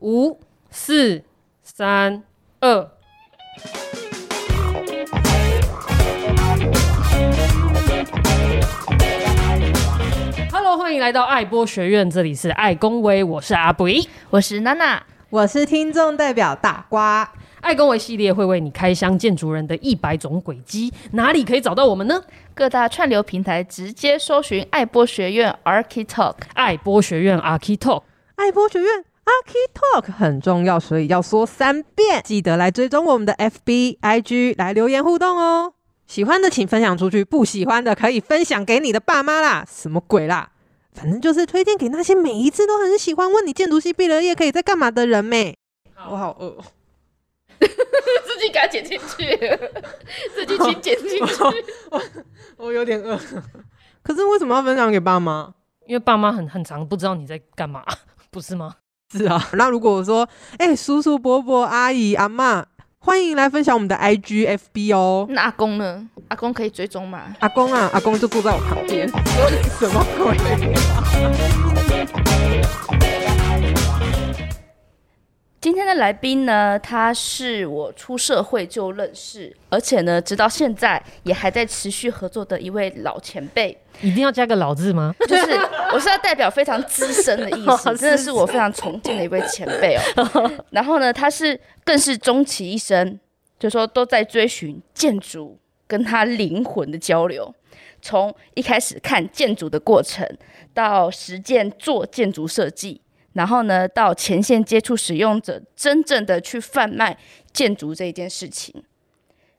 五、四、三、二。Hello，欢迎来到爱播学院，这里是爱公维，我是阿布，我是娜娜，我是听众代表大瓜。爱公维系列会为你开箱建筑人的一百种轨迹，哪里可以找到我们呢？各大串流平台直接搜寻爱播学院 Architalk，爱播学院 Architalk，爱播学院。Architalk 很重要，所以要说三遍。记得来追踪我们的 FB、IG，来留言互动哦。喜欢的请分享出去，不喜欢的可以分享给你的爸妈啦。什么鬼啦？反正就是推荐给那些每一次都很喜欢问你建筑系毕了业可以在干嘛的人咩。我好饿，自己给他剪进去，自己请剪进去。我我有点饿，可是为什么要分享给爸妈？因为爸妈很很常不知道你在干嘛，不是吗？是啊，那如果我说，哎、欸，叔叔、伯伯、阿姨、阿妈，欢迎来分享我们的 IG、FB 哦。那阿公呢？阿公可以追踪吗？阿公啊，阿公就坐在我旁边。什么鬼？今天的来宾呢，他是我出社会就认识，而且呢，直到现在也还在持续合作的一位老前辈。一定要加个老字吗？就是我是要代表非常资深的意思，真的是我非常崇敬的一位前辈哦。然后呢，他是更是终其一生，就说都在追寻建筑跟他灵魂的交流，从一开始看建筑的过程，到实践做建筑设计。然后呢，到前线接触使用者，真正的去贩卖建筑这一件事情，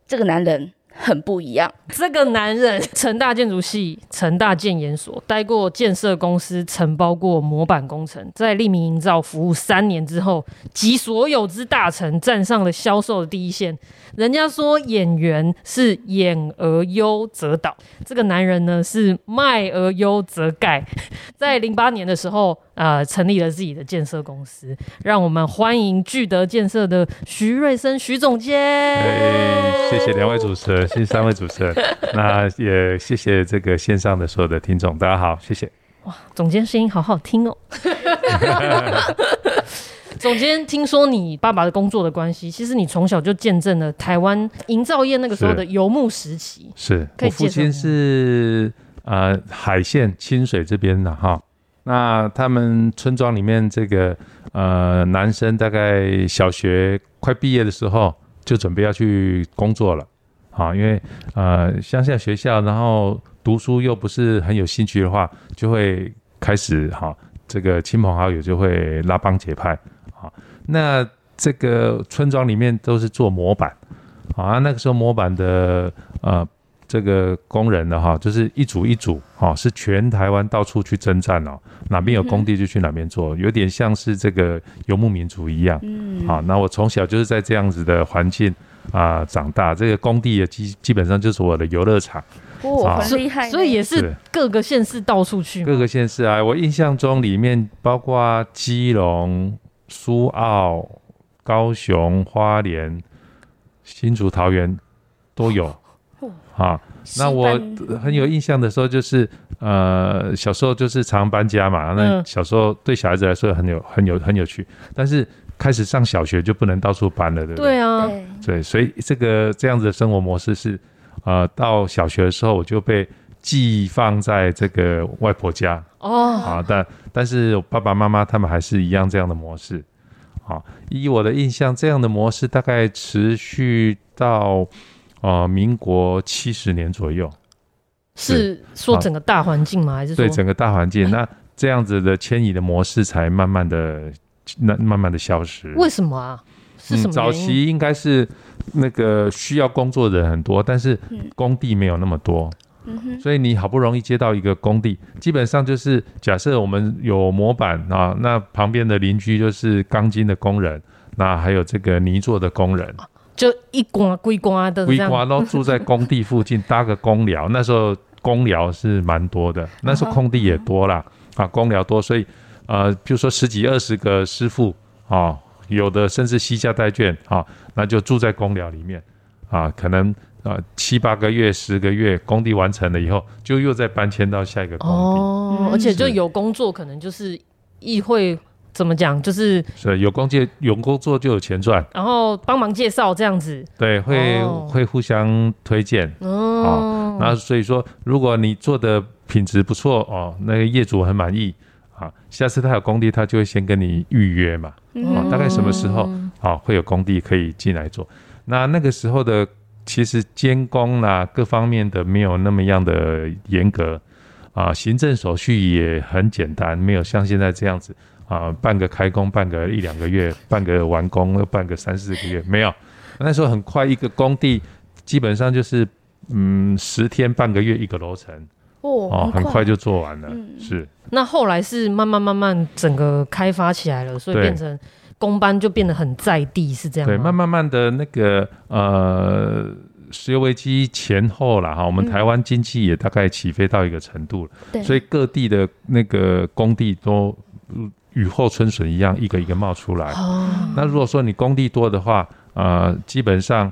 这个男人很不一样。这个男人，成大建筑系、成大建研所待过建设公司，承包过模板工程，在利民营造服务三年之后，集所有之大成，站上了销售的第一线。人家说演员是演而优则导，这个男人呢是卖而优则盖。在零八年的时候，呃，成立了自己的建设公司。让我们欢迎聚德建设的徐瑞生徐总监。哎，谢谢两位主持人，谢谢三位主持人。那也谢谢这个线上的所有的听众，大家好，谢谢。哇，总监声音好好听哦。总监，听说你爸爸的工作的关系，其实你从小就见证了台湾营造业那个时候的游牧时期。是，我父亲是呃海县清水这边的哈。那他们村庄里面这个呃男生大概小学快毕业的时候就准备要去工作了，啊，因为呃乡下学校，然后读书又不是很有兴趣的话，就会开始哈这个亲朋好友就会拉帮结派。啊，那这个村庄里面都是做模板，啊，那个时候模板的呃这个工人的哈，就是一组一组，哈，是全台湾到处去征战哦，哪边有工地就去哪边做，有点像是这个游牧民族一样。嗯，好，那我从小就是在这样子的环境啊长大，这个工地也基基本上就是我的游乐场。哦，很厉害，所以也是各个县市到处去。各个县市啊，我印象中里面包括基隆。苏澳、高雄、花莲、新竹、桃园都有啊。那我很有印象的时候，就是呃，小时候就是常搬家嘛。那小时候对小孩子来说很有、很有、很有趣。但是开始上小学就不能到处搬了，对不对？对啊，对，所以这个这样子的生活模式是呃，到小学的时候我就被寄放在这个外婆家哦。啊，但但是我爸爸妈妈他们还是一样这样的模式。啊，以我的印象，这样的模式大概持续到呃民国七十年左右。是说整个大环境吗？还是说对整个大环境？那这样子的迁移的模式才慢慢的、那慢慢的消失。为什么啊？是什么？嗯，早期应该是那个需要工作的人很多，但是工地没有那么多。所以你好不容易接到一个工地，基本上就是假设我们有模板啊，那旁边的邻居就是钢筋的工人，那还有这个泥做的工人，就一挂归挂的，归挂都住在工地附近搭个工寮。那时候工寮是蛮多的，那时候空地也多啦，啊，工寮多，所以呃，比如说十几二十个师傅啊，有的甚至膝下带眷啊，那就住在工寮里面啊，可能。啊，七八个月、十个月，工地完成了以后，就又再搬迁到下一个工地。哦，而且就有工作，可能就是议会怎么讲，就是是有工作有工作就有钱赚，然后帮忙介绍这样子，对，会、哦、会互相推荐哦。那所以说，如果你做的品质不错哦，那个业主很满意啊，下次他有工地，他就会先跟你预约嘛，啊，大概什么时候啊、哦、会有工地可以进来做？那那个时候的其实监工啦，各方面的没有那么样的严格啊，行政手续也很简单，没有像现在这样子啊，半个开工半个一两个月，半个完工又半个三四个月，没有。那时候很快，一个工地基本上就是嗯十天半个月一个楼层哦，哦，很快就做完了。嗯、是。那后来是慢慢慢慢整个开发起来了，所以变成。工班就变得很在地，是这样。对，慢慢慢的那个呃，石油危机前后了哈，我们台湾经济也大概起飞到一个程度了。所以各地的那个工地都雨后春笋一样，一个一个冒出来。哦。那如果说你工地多的话，呃，基本上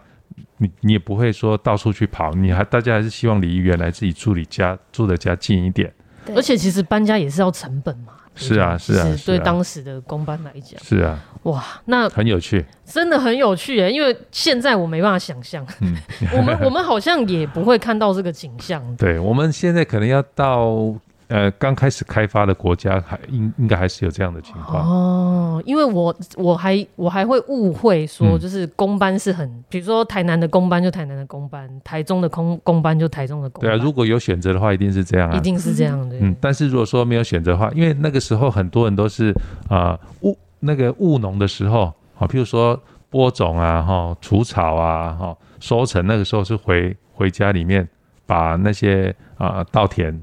你你也不会说到处去跑，你还大家还是希望离原来自己住的家住的家近一点。而且其实搬家也是要成本嘛。是啊，是啊，对当时的公班来讲，是啊，哇，那很有趣，真的很有趣诶，因为现在我没办法想象，嗯，我们我们好像也不会看到这个景象，对，我们现在可能要到。呃，刚开始开发的国家还应应该还是有这样的情况哦，因为我我还我还会误会说，就是公班是很，嗯、比如说台南的公班就台南的公班，台中的工工班就台中的公班。对啊，如果有选择的话，一定是这样啊，一定是这样的。嗯，但是如果说没有选择的话，因为那个时候很多人都是啊务、呃、那个务农的时候啊，譬如说播种啊哈，除草啊哈，收成那个时候是回回家里面把那些啊稻田。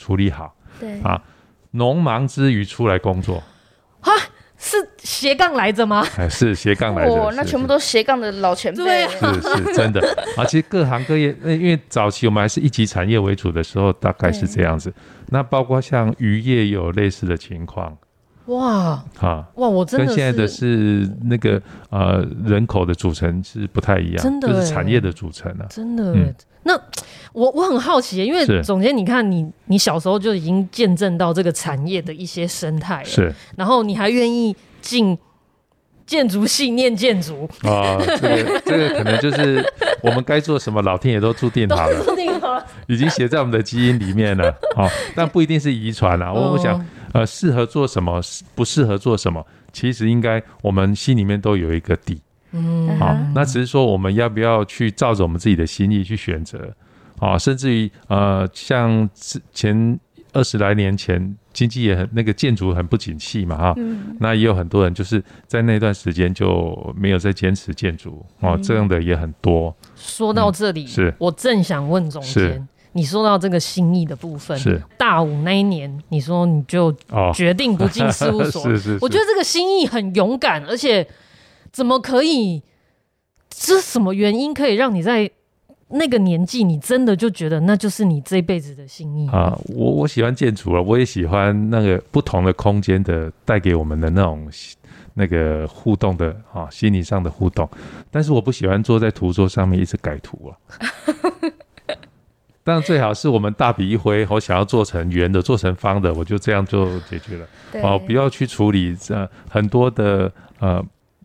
处理好，对啊，农忙之余出来工作，哈，是斜杠来着吗？哎，是斜杠来着，哦，那全部都斜杠的老前辈，是是真的 啊。其实各行各业，那因为早期我们还是一级产业为主的时候，大概是这样子。那包括像渔业也有类似的情况。哇啊哇！我真的跟现在的是那个呃人口的组成是不太一样，真的就是产业的组成啊，真的。嗯、那我我很好奇，因为总监，你看你你小时候就已经见证到这个产业的一些生态了，是，然后你还愿意进建筑系念建筑啊？这个这个可能就是我们该做什么，老天爷都注定好了，注定好了，已经写在我们的基因里面了。好、哦，但不一定是遗传啊。我我想。呃，适合做什么，不适合做什么，其实应该我们心里面都有一个底。嗯，好，那只是说我们要不要去照着我们自己的心意去选择啊？甚至于呃，像之前二十来年前，经济也很那个建筑很不景气嘛，哈，嗯，那也有很多人就是在那段时间就没有再坚持建筑哦，这样的也很多。说到这里，是我正想问总监。你说到这个心意的部分，是大五那一年，你说你就决定不进事务 所，哦、是是是，我觉得这个心意很勇敢，而且怎么可以？这是什么原因可以让你在那个年纪，你真的就觉得那就是你这辈子的心意啊？我我喜欢建筑啊，我也喜欢那个不同的空间的带给我们的那种那个互动的啊，心理上的互动，但是我不喜欢坐在图桌上面一直改图啊。但最好是我们大笔一挥，我想要做成圆的，做成方的，我就这样就解决了。哦，不要去处理这很多的呃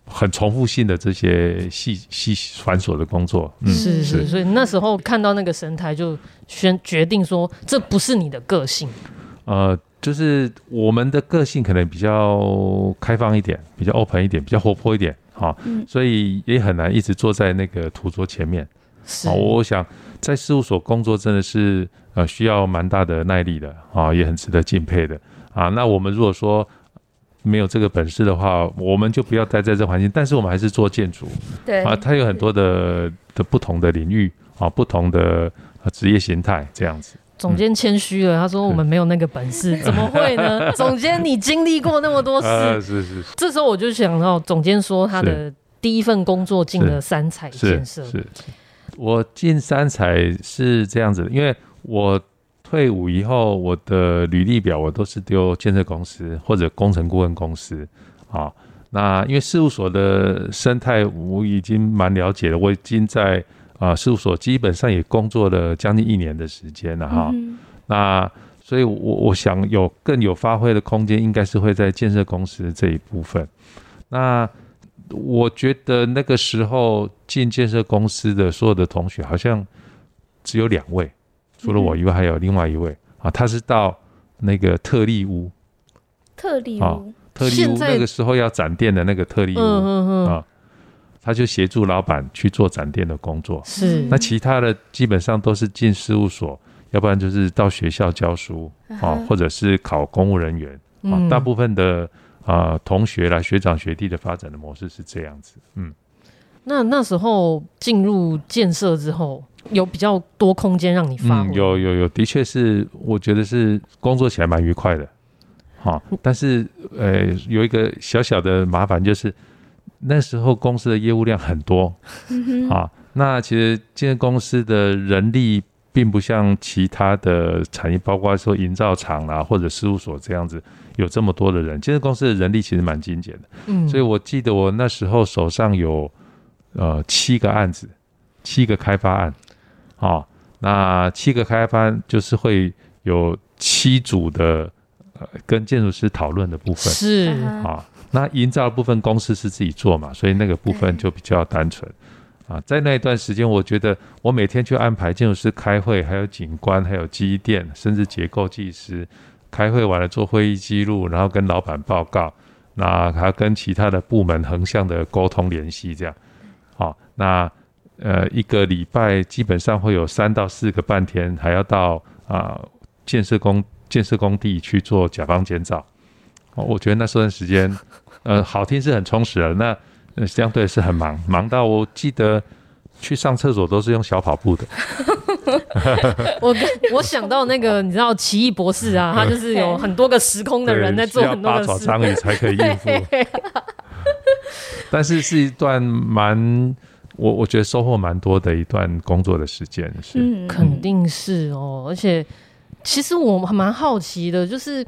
很重复性的这些细细繁琐的工作。嗯、是是，所以那时候看到那个神台，就宣决定说，这不是你的个性。呃，就是我们的个性可能比较开放一点，比较 open 一点，比较活泼一点。好、哦嗯，所以也很难一直坐在那个图桌前面。是，我想。在事务所工作真的是呃需要蛮大的耐力的啊，也很值得敬佩的啊。那我们如果说没有这个本事的话，我们就不要待在这环境。但是我们还是做建筑，对啊，它有很多的的不同的领域啊，不同的职业形态这样子。总监谦虚了，他说我们没有那个本事，怎么会呢？总监你经历过那么多事，啊、是是是。这时候我就想到，总监说他的第一份工作进了三彩建设。是。我进三彩是这样子的，因为我退伍以后，我的履历表我都是丢建设公司或者工程顾问公司啊。那因为事务所的生态我已经蛮了解了，我已经在啊事务所基本上也工作了将近一年的时间了哈。那所以我我想有更有发挥的空间，应该是会在建设公司这一部分。那我觉得那个时候进建设公司的所有的同学，好像只有两位，除了我以外，还有另外一位、嗯、啊，他是到那个特利屋，特利屋，啊、特利屋那个时候要展店的那个特利屋、啊，他就协助老板去做展店的工作。是，那其他的基本上都是进事务所，要不然就是到学校教书啊，或者是考公务人员。大部分的。啊、呃，同学啦，学长学弟的发展的模式是这样子。嗯，那那时候进入建设之后，有比较多空间让你发挥、嗯。有有有，的确是，我觉得是工作起来蛮愉快的。好，但是呃，有一个小小的麻烦，就是那时候公司的业务量很多。嗯、啊，那其实建设公司的人力并不像其他的产业，包括说营造厂啦或者事务所这样子。有这么多的人，建设公司的人力其实蛮精简的，嗯，所以我记得我那时候手上有呃七个案子，七个开发案，啊、哦，那七个开发案就是会有七组的呃跟建筑师讨论的部分，是啊、哦，那营造的部分公司是自己做嘛，所以那个部分就比较单纯啊，在那一段时间，我觉得我每天去安排建筑师开会，还有景观，还有机电，甚至结构技师。开会完了做会议记录，然后跟老板报告，那还要跟其他的部门横向的沟通联系，这样，好，那呃一个礼拜基本上会有三到四个半天，还要到啊、呃、建设工建设工地去做甲方监造，我觉得那段时间，呃好听是很充实的，那、呃、相对是很忙，忙到我记得去上厕所都是用小跑步的。我我想到那个，你知道奇异博士啊，他就是有很多个时空的人在做很多的事，八爪章鱼才可以应付。但是是一段蛮我我觉得收获蛮多的一段工作的时间，是、嗯、肯定是哦。而且其实我还蛮好奇的，就是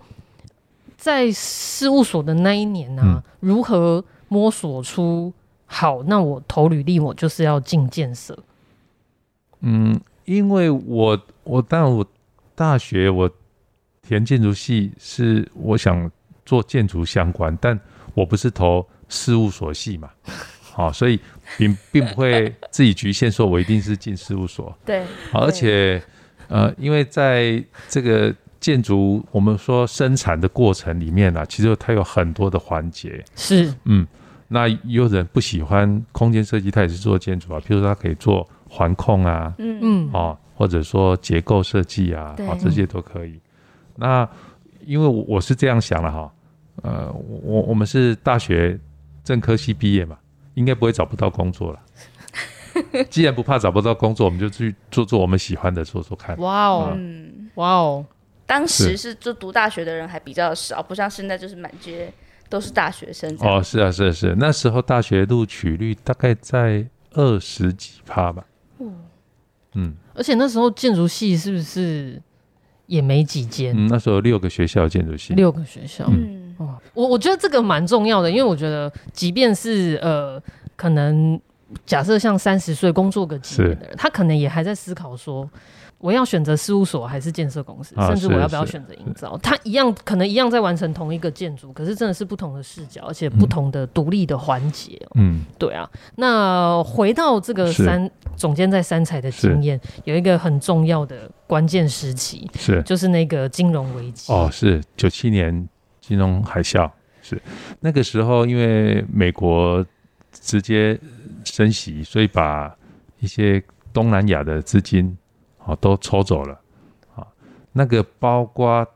在事务所的那一年呢、啊，嗯、如何摸索出好？那我投履历，我就是要进建设。嗯。因为我我当然我大学我填建筑系是我想做建筑相关，但我不是投事务所系嘛，好，所以并并不会自己局限说我一定是进事务所。对，好，而且呃，因为在这个建筑我们说生产的过程里面呢、啊，其实它有很多的环节。是，嗯，那有人不喜欢空间设计，他也是做建筑啊，譬如说他可以做。环控啊，嗯嗯，哦，或者说结构设计啊，啊，这些都可以。那因为我是这样想的哈，呃，我我们是大学正科系毕业嘛，应该不会找不到工作了。既然不怕找不到工作，我们就去做做我们喜欢的，做做看。哇哦，嗯，哇哦，当时是就读大学的人还比较少，不像现在就是满街都是大学生。哦，是啊，是啊，是啊，那时候大学录取率大概在二十几趴吧。嗯，而且那时候建筑系是不是也没几间？嗯，那时候六个学校建筑系，六个学校。嗯，哦，我我觉得这个蛮重要的，因为我觉得，即便是呃，可能假设像三十岁工作个几年的人，他可能也还在思考说。我要选择事务所还是建设公司，甚至我要不要选择营造？它一样可能一样在完成同一个建筑，可是真的是不同的视角，而且不同的独立的环节。嗯，对啊。那回到这个三总监在三彩的经验，有一个很重要的关键时期，是就是那个金融危机。哦，是九七年金融海啸，是那个时候因为美国直接升息，所以把一些东南亚的资金。哦，都抽走了，啊，那个包括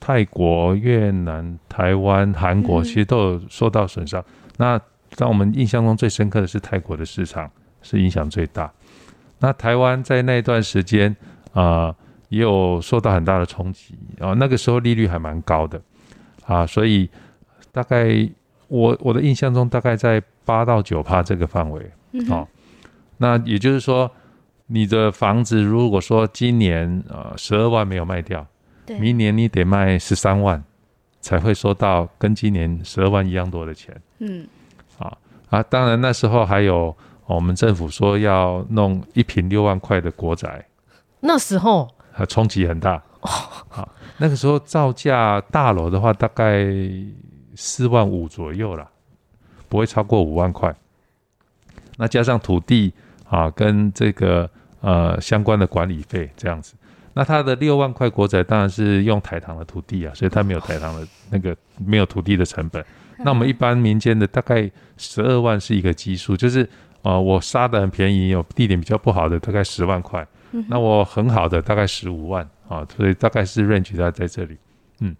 泰国、越南、台湾、韩国，其实都有受到损伤。嗯、那让我们印象中最深刻的是泰国的市场是影响最大。那台湾在那段时间啊、呃，也有受到很大的冲击啊。那个时候利率还蛮高的啊，所以大概我我的印象中大概在八到九趴这个范围。嗯、哼啊，那也就是说。你的房子如果说今年呃十二万没有卖掉，对明年你得卖十三万，才会收到跟今年十二万一样多的钱。嗯，啊啊，当然那时候还有我们政府说要弄一平六万块的国宅，那时候啊冲击很大。好，那个时候造价大楼的话，大概四万五左右啦，不会超过五万块。那加上土地啊，跟这个呃相关的管理费这样子，那它的六万块国宅当然是用台糖的土地啊，所以它没有台糖的那个没有土地的成本。那我们一般民间的大概十二万是一个基数，就是啊、呃，我杀的很便宜，有地点比较不好的大概十万块，那我很好的大概十五万啊，所以大概是 range 在在这里，嗯。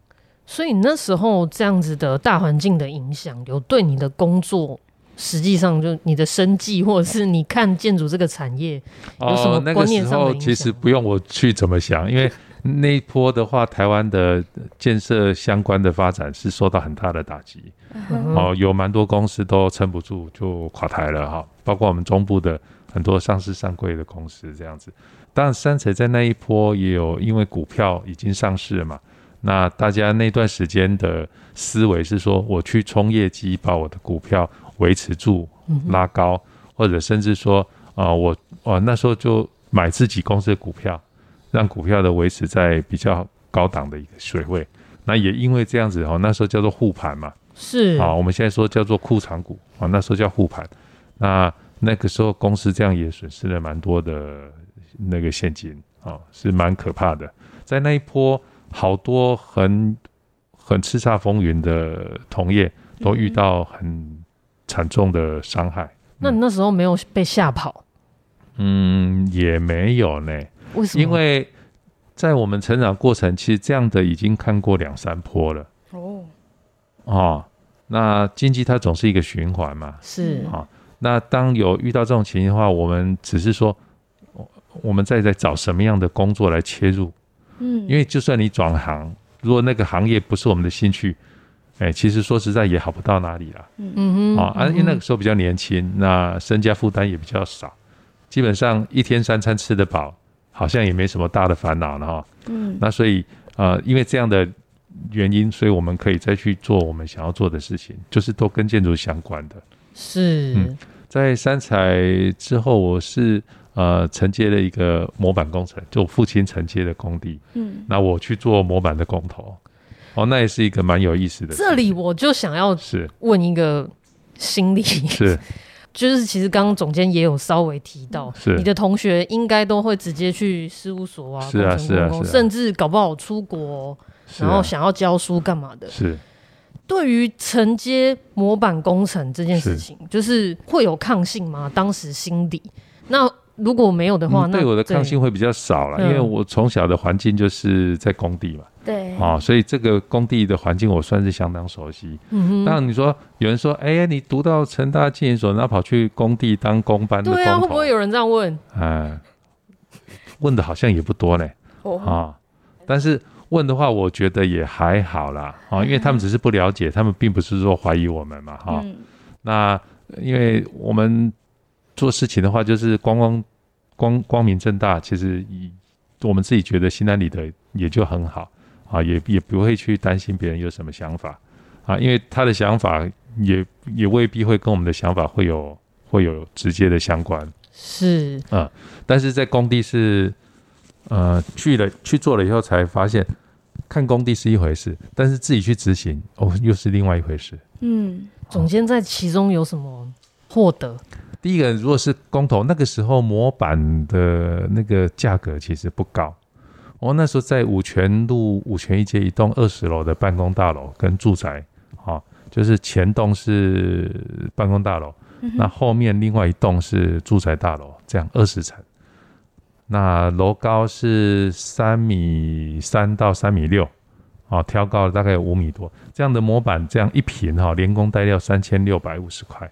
所以那时候这样子的大环境的影响，有对你的工作，实际上就你的生计，或者是你看建筑这个产业有什么观念上的影响？其实不用我去怎么想，因为。那一波的话，台湾的建设相关的发展是受到很大的打击，哦，有蛮多公司都撑不住就垮台了哈，包括我们中部的很多上市上柜的公司这样子。当然，三彩在那一波也有，因为股票已经上市了嘛，那大家那段时间的思维是说，我去冲业绩，把我的股票维持住、拉高，或者甚至说啊，我啊那时候就买自己公司的股票。让股票的维持在比较高档的一个水位，那也因为这样子哦，那时候叫做护盘嘛，是啊，我们现在说叫做库藏股啊，那时候叫护盘，那那个时候公司这样也损失了蛮多的那个现金啊，是蛮可怕的。在那一波，好多很很叱咤风云的同业都遇到很惨重的伤害。那你那时候没有被吓跑？嗯，也没有呢。为什么？因为在我们成长过程，其实这样的已经看过两三波了。哦，哦，那经济它总是一个循环嘛。是啊，哦，那当有遇到这种情形的话，我们只是说，我们再在找什么样的工作来切入。嗯，因为就算你转行，如果那个行业不是我们的兴趣，哎，其实说实在也好不到哪里了。嗯嗯啊，因为那个时候比较年轻，那身家负担也比较少，基本上一天三餐吃得饱。好像也没什么大的烦恼了哈，嗯，那所以呃，因为这样的原因，所以我们可以再去做我们想要做的事情，就是都跟建筑相关的。是，嗯，在三彩之后，我是呃承接了一个模板工程，就我父亲承接的工地，嗯，那我去做模板的工头，哦，那也是一个蛮有意思的。这里我就想要是。问一个心理是。就是其实刚刚总监也有稍微提到，是。你的同学应该都会直接去事务所啊，是啊是啊，是啊，甚至搞不好出国，然后想要教书干嘛的。是，对于承接模板工程这件事情，就是会有抗性吗？当时心底。那。如果没有的话，嗯、那对我的抗性会比较少了，因为我从小的环境就是在工地嘛，对，啊，所以这个工地的环境我算是相当熟悉。嗯哼，当然你说有人说，哎、欸，你读到成大建研所，然后跑去工地当工班的工，对啊，会不会有人这样问？哎，问的好像也不多呢，啊，但是问的话，我觉得也还好啦，啊，因为他们只是不了解，他们并不是说怀疑我们嘛，哈、嗯，那因为我们。做事情的话，就是光光光光明正大，其实以我们自己觉得心安理得也就很好啊，也也不会去担心别人有什么想法啊，因为他的想法也也未必会跟我们的想法会有会有直接的相关。是啊，但是在工地是呃去了去做了以后才发现，看工地是一回事，但是自己去执行哦又是另外一回事。嗯，总监在其中有什么获得？第一个，如果是工头，那个时候模板的那个价格其实不高。我那时候在五泉路五泉一街一栋二十楼的办公大楼跟住宅，啊，就是前栋是办公大楼，那后面另外一栋是住宅大楼，这样二十层。那楼高是三米三到三米六，哦，挑高大概有五米多。这样的模板，这样一平哈，连工带料三千六百五十块。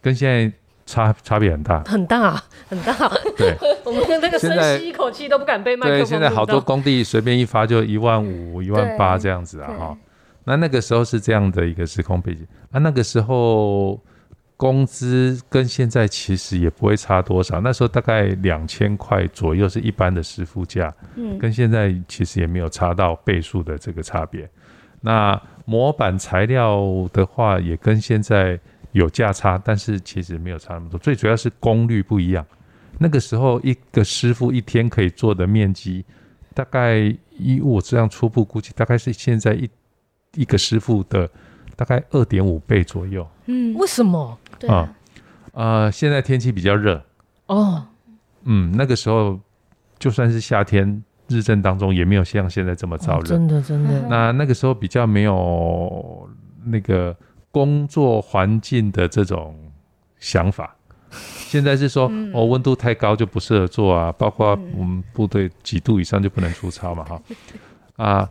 跟现在差差别很大，很大很大。对，我们那个深吸一口气都不敢被麦克风。对，现在好多工地随便一发就一万五、一万八这样子啊哈。那那个时候是这样的一个时空背景啊，那个时候工资跟现在其实也不会差多少。那时候大概两千块左右是一般的师傅价，嗯，跟现在其实也没有差到倍数的这个差别。那模板材料的话，也跟现在。有价差，但是其实没有差那么多。最主要是功率不一样。那个时候一个师傅一天可以做的面积，大概以我这样初步估计，大概是现在一一个师傅的大概二点五倍左右。嗯，为什么？对啊，啊呃，现在天气比较热，哦，嗯，那个时候就算是夏天，日正当中也没有像现在这么燥热。哦真的真的，那那个时候比较没有那个工作环境的这种想法。现在是说，嗯哦，温度太高就不适合做啊，包括我们部队几度以上就不能出操嘛，哈啊。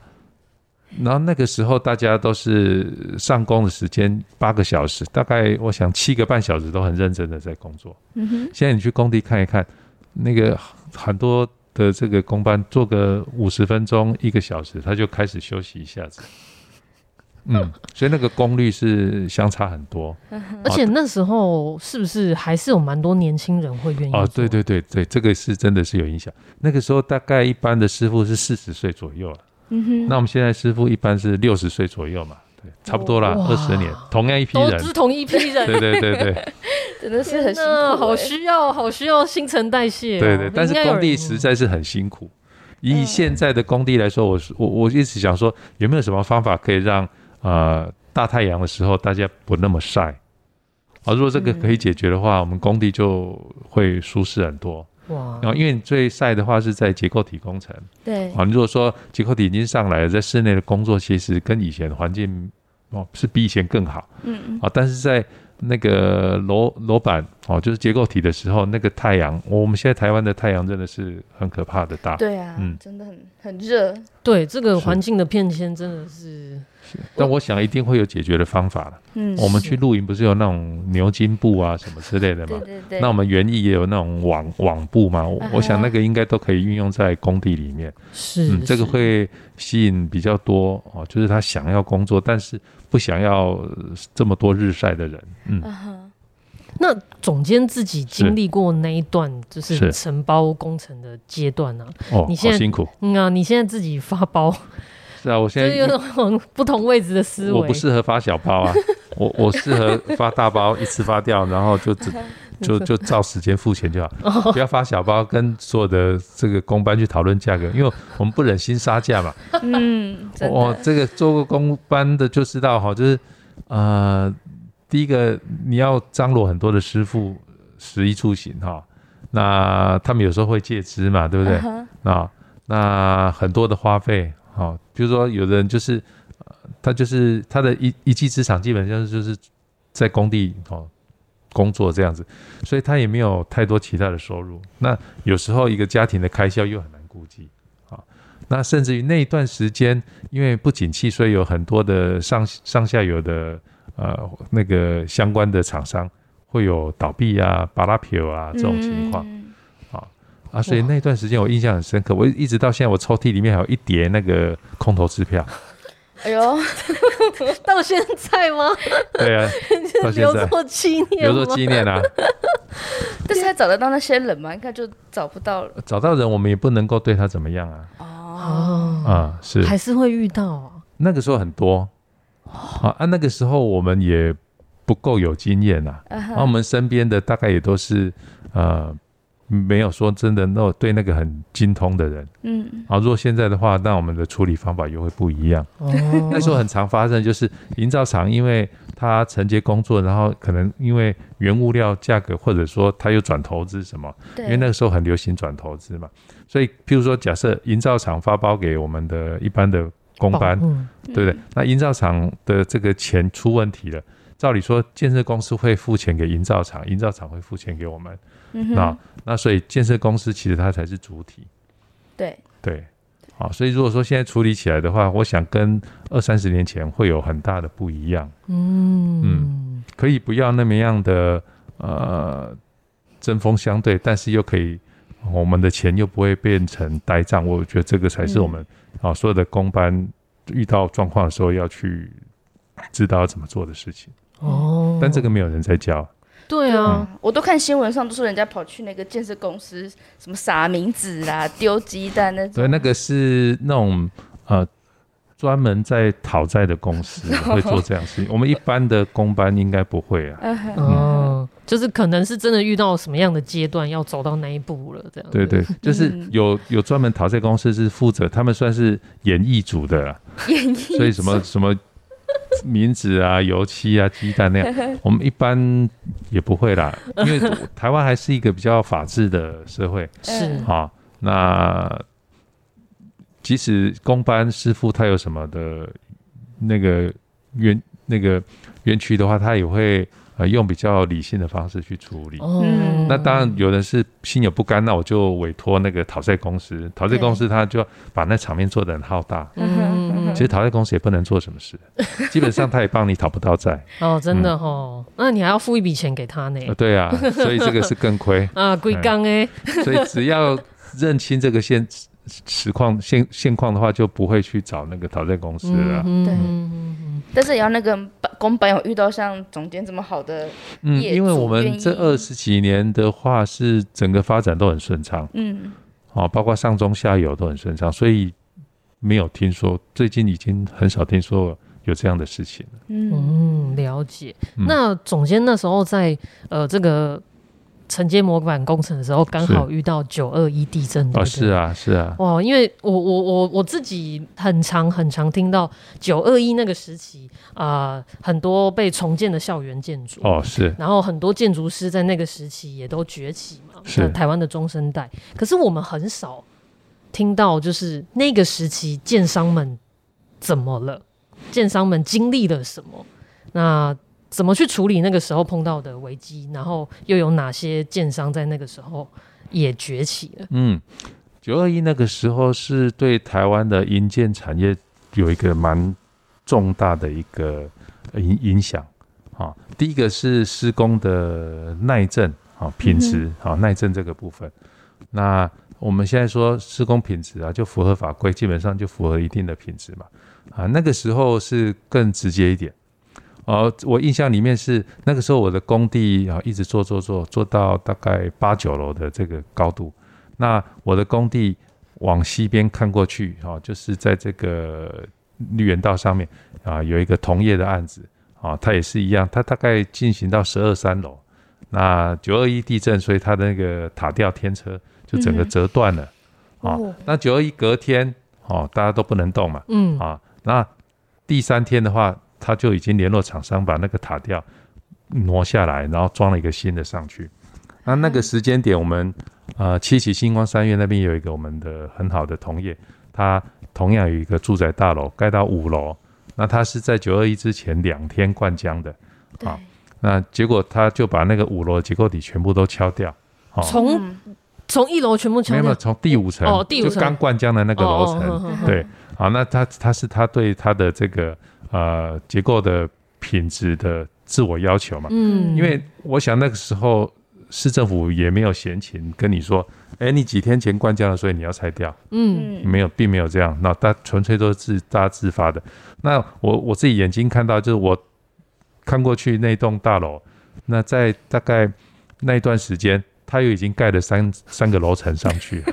然后那个时候大家都是上工的时间八个小时，大概我想七个半小时都很认真的在工作。嗯哼，现在你去工地看一看，那个很多的这个工班做个五十分钟一个小时，他就开始休息一下子。嗯，所以那个功率是相差很多。而且那时候是不是还是有蛮多年轻人会愿意？哦，对对对对，这个是真的是有影响。那个时候大概一般的师傅是四十岁左右啊。嗯哼，那我们现在师傅一般是六十岁左右嘛，对，差不多啦，哇二十年，同样一批人，都是同一批人，对对对对 真的是很辛苦欸，需要好需要新陈代谢哦。对对。但是工地实在是很辛苦。以现在的工地来说，我是我我一直想说，有没有什么方法可以让呃大太阳的时候大家不那么晒？啊，如果这个可以解决的话，我们工地就会舒适很多。哇。然后，因为你最晒的话是在结构体工程。对，啊，你如果说结构体已经上来了，在室内的工作其实跟以前环境哦是比以前更好。嗯。嗯，啊，但是在那个楼楼板哦，就是结构体的时候，那个太阳，我们现在台湾的太阳真的是很可怕的大。对啊，嗯真的很很热，对这个环境的变迁真的是但我想一定会有解决的方法了。嗯，我们去露营不是有那种牛津布啊什么之类的吗？对对对，那我们园艺也有那种网网布嘛，我啊我想那个应该都可以运用在工地里面。是嗯，这个会吸引比较多哦，就是他想要工作，但是不想要呃这么多日晒的人。嗯，那总监自己经历过那一段就是是承包工程的阶段呢、啊？哦，你现在辛苦。嗯啊，你现在自己发包，是啊，我就现是有种不同位置的思维我不维。适合发小包啊，我我适合发大包，一次发掉，然后就只 就就照时间付钱就好，不要发小包，跟所有的这个工班去讨论价格，因为我们不忍心杀价嘛。嗯，我哦，的，这个做过工班的就知道哈，就是呃，第一个你要张罗很多的师傅食衣住行哈，那他们有时候会借支嘛，对不对？啊那很多的花费，好，比如说有的人就是，呃他就是他的一一技之长，基本上就是在工地哦工作这样子，所以他也没有太多其他的收入。那有时候一个家庭的开销又很难估计，啊，那甚至于那一段时间，因为不景气，所以有很多的上上下游的呃那个相关的厂商会有倒闭啊、巴拉皮啊这种情况。嗯啊，所以那段时间我印象很深刻，我一直到现在，我抽屉里面还有一叠那个空头支票。哎呦，到现在吗？对啊，到现在留作纪念留吗？作纪念啊。但是他找得到那些人吗？应该就找不到了。找到人，我们也不能够对他怎么样啊。哦，哦，啊，是还是会遇到啊。那个时候很多啊，啊，那个时候我们也不够有经验呐。啊然后我们身边的大概也都是呃，没有说真的那对那个很精通的人。嗯，啊，如果现在的话，那我们的处理方法又会不一样。哦，那时候很常发生，就是营造厂因为他承接工作，然后可能因为原物料价格，或者说他又转投资什么，对，因为那个时候很流行转投资嘛，所以譬如说，假设营造厂发包给我们的一般的工班，嗯，对不对？那营造厂的这个钱出问题了，照理说建设公司会付钱给营造厂，营造厂会付钱给我们，嗯那那所以建设公司其实它才是主体。对，对，好，所以如果说现在处理起来的话，我想跟二三十年前会有很大的不一样。嗯嗯可以不要那么样的呃针锋相对，但是又可以我们的钱又不会变成呆账。我觉得这个才是我们啊、所有的工班遇到状况的时候要去知道要怎么做的事情。哦，但这个没有人在教。对啊，嗯，我都看新闻上都说人家跑去那个建设公司，什么撒名字啦、丢鸡蛋那所以种。那个是那种呃专门在讨债的公司会做这样事情。我们一般的工班应该不会啊。哦，就是可能是真的遇到什么样的阶段，要走到那一步了，这样。对对，就是有有专门讨债公司是负责，他们算是演艺组的啦，演艺，所以什么 什么名字啊、油漆啊、鸡蛋那样，我们一般也不会啦，因为台湾还是一个比较法治的社会，是。啊，那即使工班师傅他有什么的那个冤那个冤屈的话，他也会。用比较理性的方式去处理。嗯，那当然有人是心有不甘，那我就委托那个讨债公司，讨债公司他就把那场面做得很浩大。嗯，其实讨债公司也不能做什么事，基本上他也帮你讨不到债。哦，真的哦，那你还要付一笔钱给他呢？对啊，所以这个是更亏啊，贵刚哎。所以只要认清这个现实况现现况的话，就不会去找那个讨债公司了。对。但是也要那个公班有遇到像总监这么好的，嗯，因为我们这二十几年的话是整个发展都很顺畅，嗯，好，包括上中下游都很顺畅，所以没有听说，最近已经很少听说有这样的事情了。嗯，了解。那总监那时候在呃这个。承接模板工程的时候，刚好遇到九二一地震，对不对？是啊，是啊。哇，因为我我我我自己很常很常听到九二一那个时期啊、呃，很多被重建的校园建筑哦，是。然后很多建筑师在那个时期也都崛起嘛，是台湾的中生代。可是我们很少听到，就是那个时期建商们怎么了，建商们经历了什么？那。怎么去处理那个时候碰到的危机？然后又有哪些建商在那个时候也崛起了？嗯，九二一那个时候是对台湾的银建产业有一个蛮重大的一个影影响啊。第一个是施工的耐震啊，品质啊，耐震这个部分。那我们现在说施工品质啊，就符合法规，基本上就符合一定的品质嘛。啊，那个时候是更直接一点。哦，我印象里面是那个时候我的工地啊，一直做做做做到大概八九楼的这个高度。那我的工地往西边看过去，哈，就是在这个绿园道上面啊，有一个同业的案子啊，它也是一样，它大概进行到十二三楼。那九二一地震，所以它的那个塔吊天车就整个折断了啊。那九二一隔天哦，大家都不能动嘛，嗯啊，那第三天的话。他就已经联络厂商把那个塔吊挪下来，然后装了一个新的上去。那那个时间点，我们呃七期星光三院那边有一个我们的很好的同业，他同样有一个住宅大楼盖到五楼，那他是在九二一之前两天灌浆的啊。那结果他就把那个五楼结构体全部都敲掉，从从一楼全部敲掉，没有从第五层哦，第五层就刚灌浆的那个楼层，对，好，那他他是他对他的这个。呃，结构的品质的自我要求嘛，嗯，因为我想那个时候市政府也没有闲情跟你说，哎、欸，你几天前灌浆了，所以你要拆掉，嗯，没有，并没有这样，那大纯粹都是自大家自发的。那我我自己眼睛看到，就是我看过去那栋大楼，那在大概那一段时间。他又已经盖了三三个楼层上去，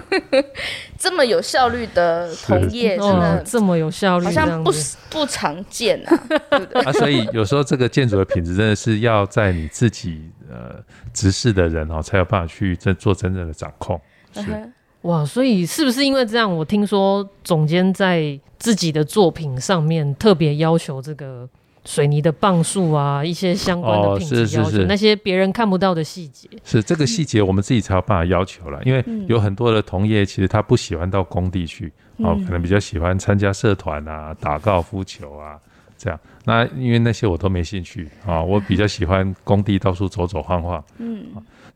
这么有效率的同业，真的这么有效率，好像不不常见啊。啊，所以有时候这个建筑的品质真的是要在你自己呃直视的人哦，才有办法去真做真正的掌控。是哇，所以是不是因为这样？我听说总监在自己的作品上面特别要求这个。水泥的磅数啊，一些相关的品质要求，哦、是是是那些别人看不到的细节，是这个细节我们自己才有办法要求了。因为有很多的同业，其实他不喜欢到工地去，嗯、哦，可能比较喜欢参加社团啊，打高尔夫球啊，这样。那因为那些我都没兴趣啊、哦，我比较喜欢工地到处走走晃晃。嗯，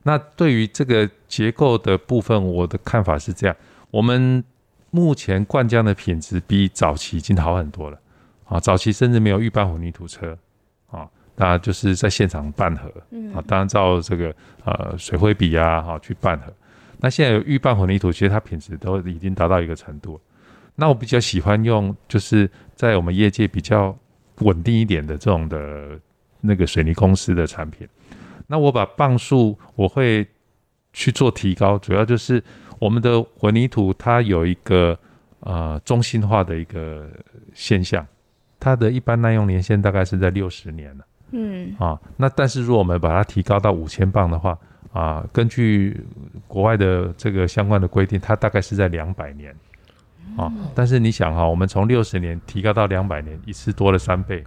那对于这个结构的部分，我的看法是这样：我们目前灌浆的品质比早期已经好很多了。啊，早期甚至没有预拌混凝土车，啊，那就是在现场拌合，啊，当然照这个呃水灰比啊，哈去拌合。那现在有预拌混凝土，其实它品质都已经达到一个程度。那我比较喜欢用，就是在我们业界比较稳定一点的这种的那个水泥公司的产品。那我把磅数我会去做提高，主要就是我们的混凝土它有一个呃中心化的一个现象。它的一般耐用年限大概是在六十年了，嗯啊，那但是如果我们把它提高到五千磅的话，啊，根据国外的这个相关的规定，它大概是在两百年，啊，但是你想哈，我们从六十年提高到两百年，一次多了三倍，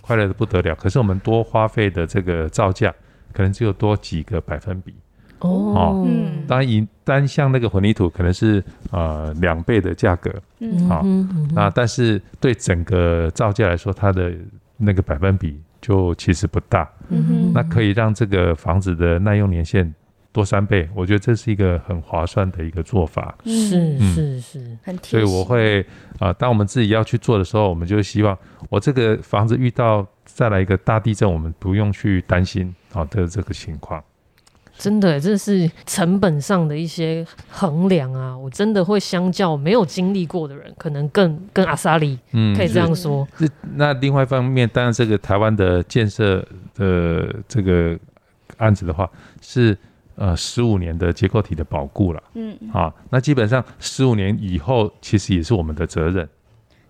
快乐的不得了。可是我们多花费的这个造价，可能只有多几个百分比。哦，嗯。当然以单项那个混凝土可能是呃两倍的价格，嗯。好那但是对整个造价来说，它的那个百分比就其实不大。嗯哼。那可以让这个房子的耐用年限多三倍，我觉得这是一个很划算的一个做法。是嗯。是是，很所以我会啊、呃，当我们自己要去做的时候，我们就希望我这个房子遇到再来一个大地震，我们不用去担心。啊的这个情况。真的，这是成本上的一些衡量啊！我真的会相较没有经历过的人，可能更更阿萨里，嗯可以这样说。那那另外一方面，当然这个台湾的建设的这个案子的话，是呃十五年的结构体的保固了嗯，啊。那基本上十五年以后，其实也是我们的责任。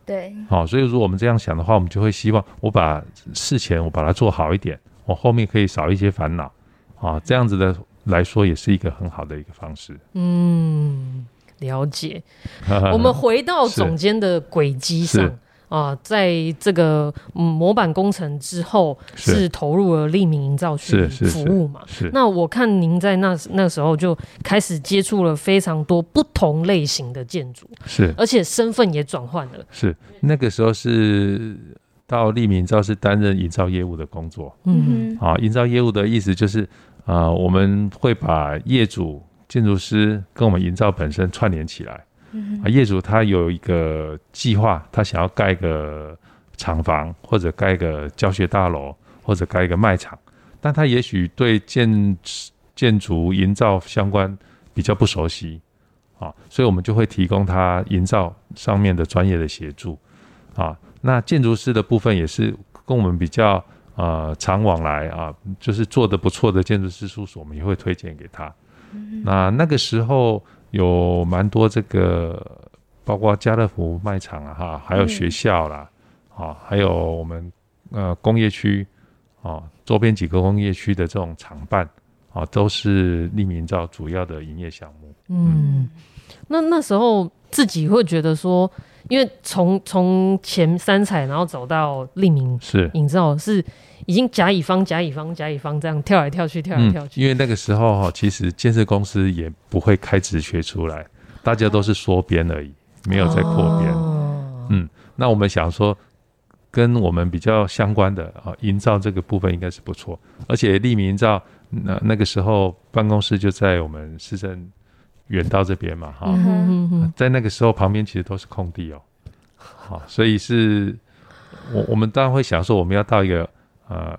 对，好，所以如果我们这样想的话，我们就会希望我把事前我把它做好一点，我后面可以少一些烦恼。啊，这样子的来说也是一个很好的一个方式。嗯，了解。我们回到总监的轨迹上啊，在这个嗯模板工程之后，是投入了利民营造去服务嘛？是。那我看您在那那时候就开始接触了非常多不同类型的建筑，是，而且身份也转换了。是，那个时候是。到利明营造是担任营造业务的工作，嗯，啊，营造业务的意思就是，啊、呃，我们会把业主、建筑师跟我们营造本身串联起来。嗯，啊，业主他有一个计划，他想要盖个厂房，或者盖个教学大楼，或者盖一个卖场，但他也许对建建筑营造相关比较不熟悉，啊，所以我们就会提供他营造上面的专业的协助，啊。那建筑师的部分也是跟我们比较呃常往来啊，就是做的不错的建筑师事务所，我们也会推荐给他。嗯、那那个时候有蛮多这个，包括家乐福卖场啊，哈，还有学校啦，啊，还有我们呃工业区啊周边几个工业区的这种厂办啊，都是立明营造主要的营业项目。嗯，那那时候自己会觉得说。因为从从前三彩，然后走到立明是营造，是已经甲乙方甲乙方甲乙方这样跳来跳去跳来跳去。嗯、因为那个时候哈，其实建设公司也不会开直缺出来，大家都是缩编而已，没有在扩编。哦、嗯，那我们想说，跟我们比较相关的啊，营造这个部分应该是不错。而且利民营造那那个时候办公室就在我们市政。远到这边嘛，哈、嗯，在那个时候旁边其实都是空地哦，好，所以是我我们当然会想说，我们要到一个呃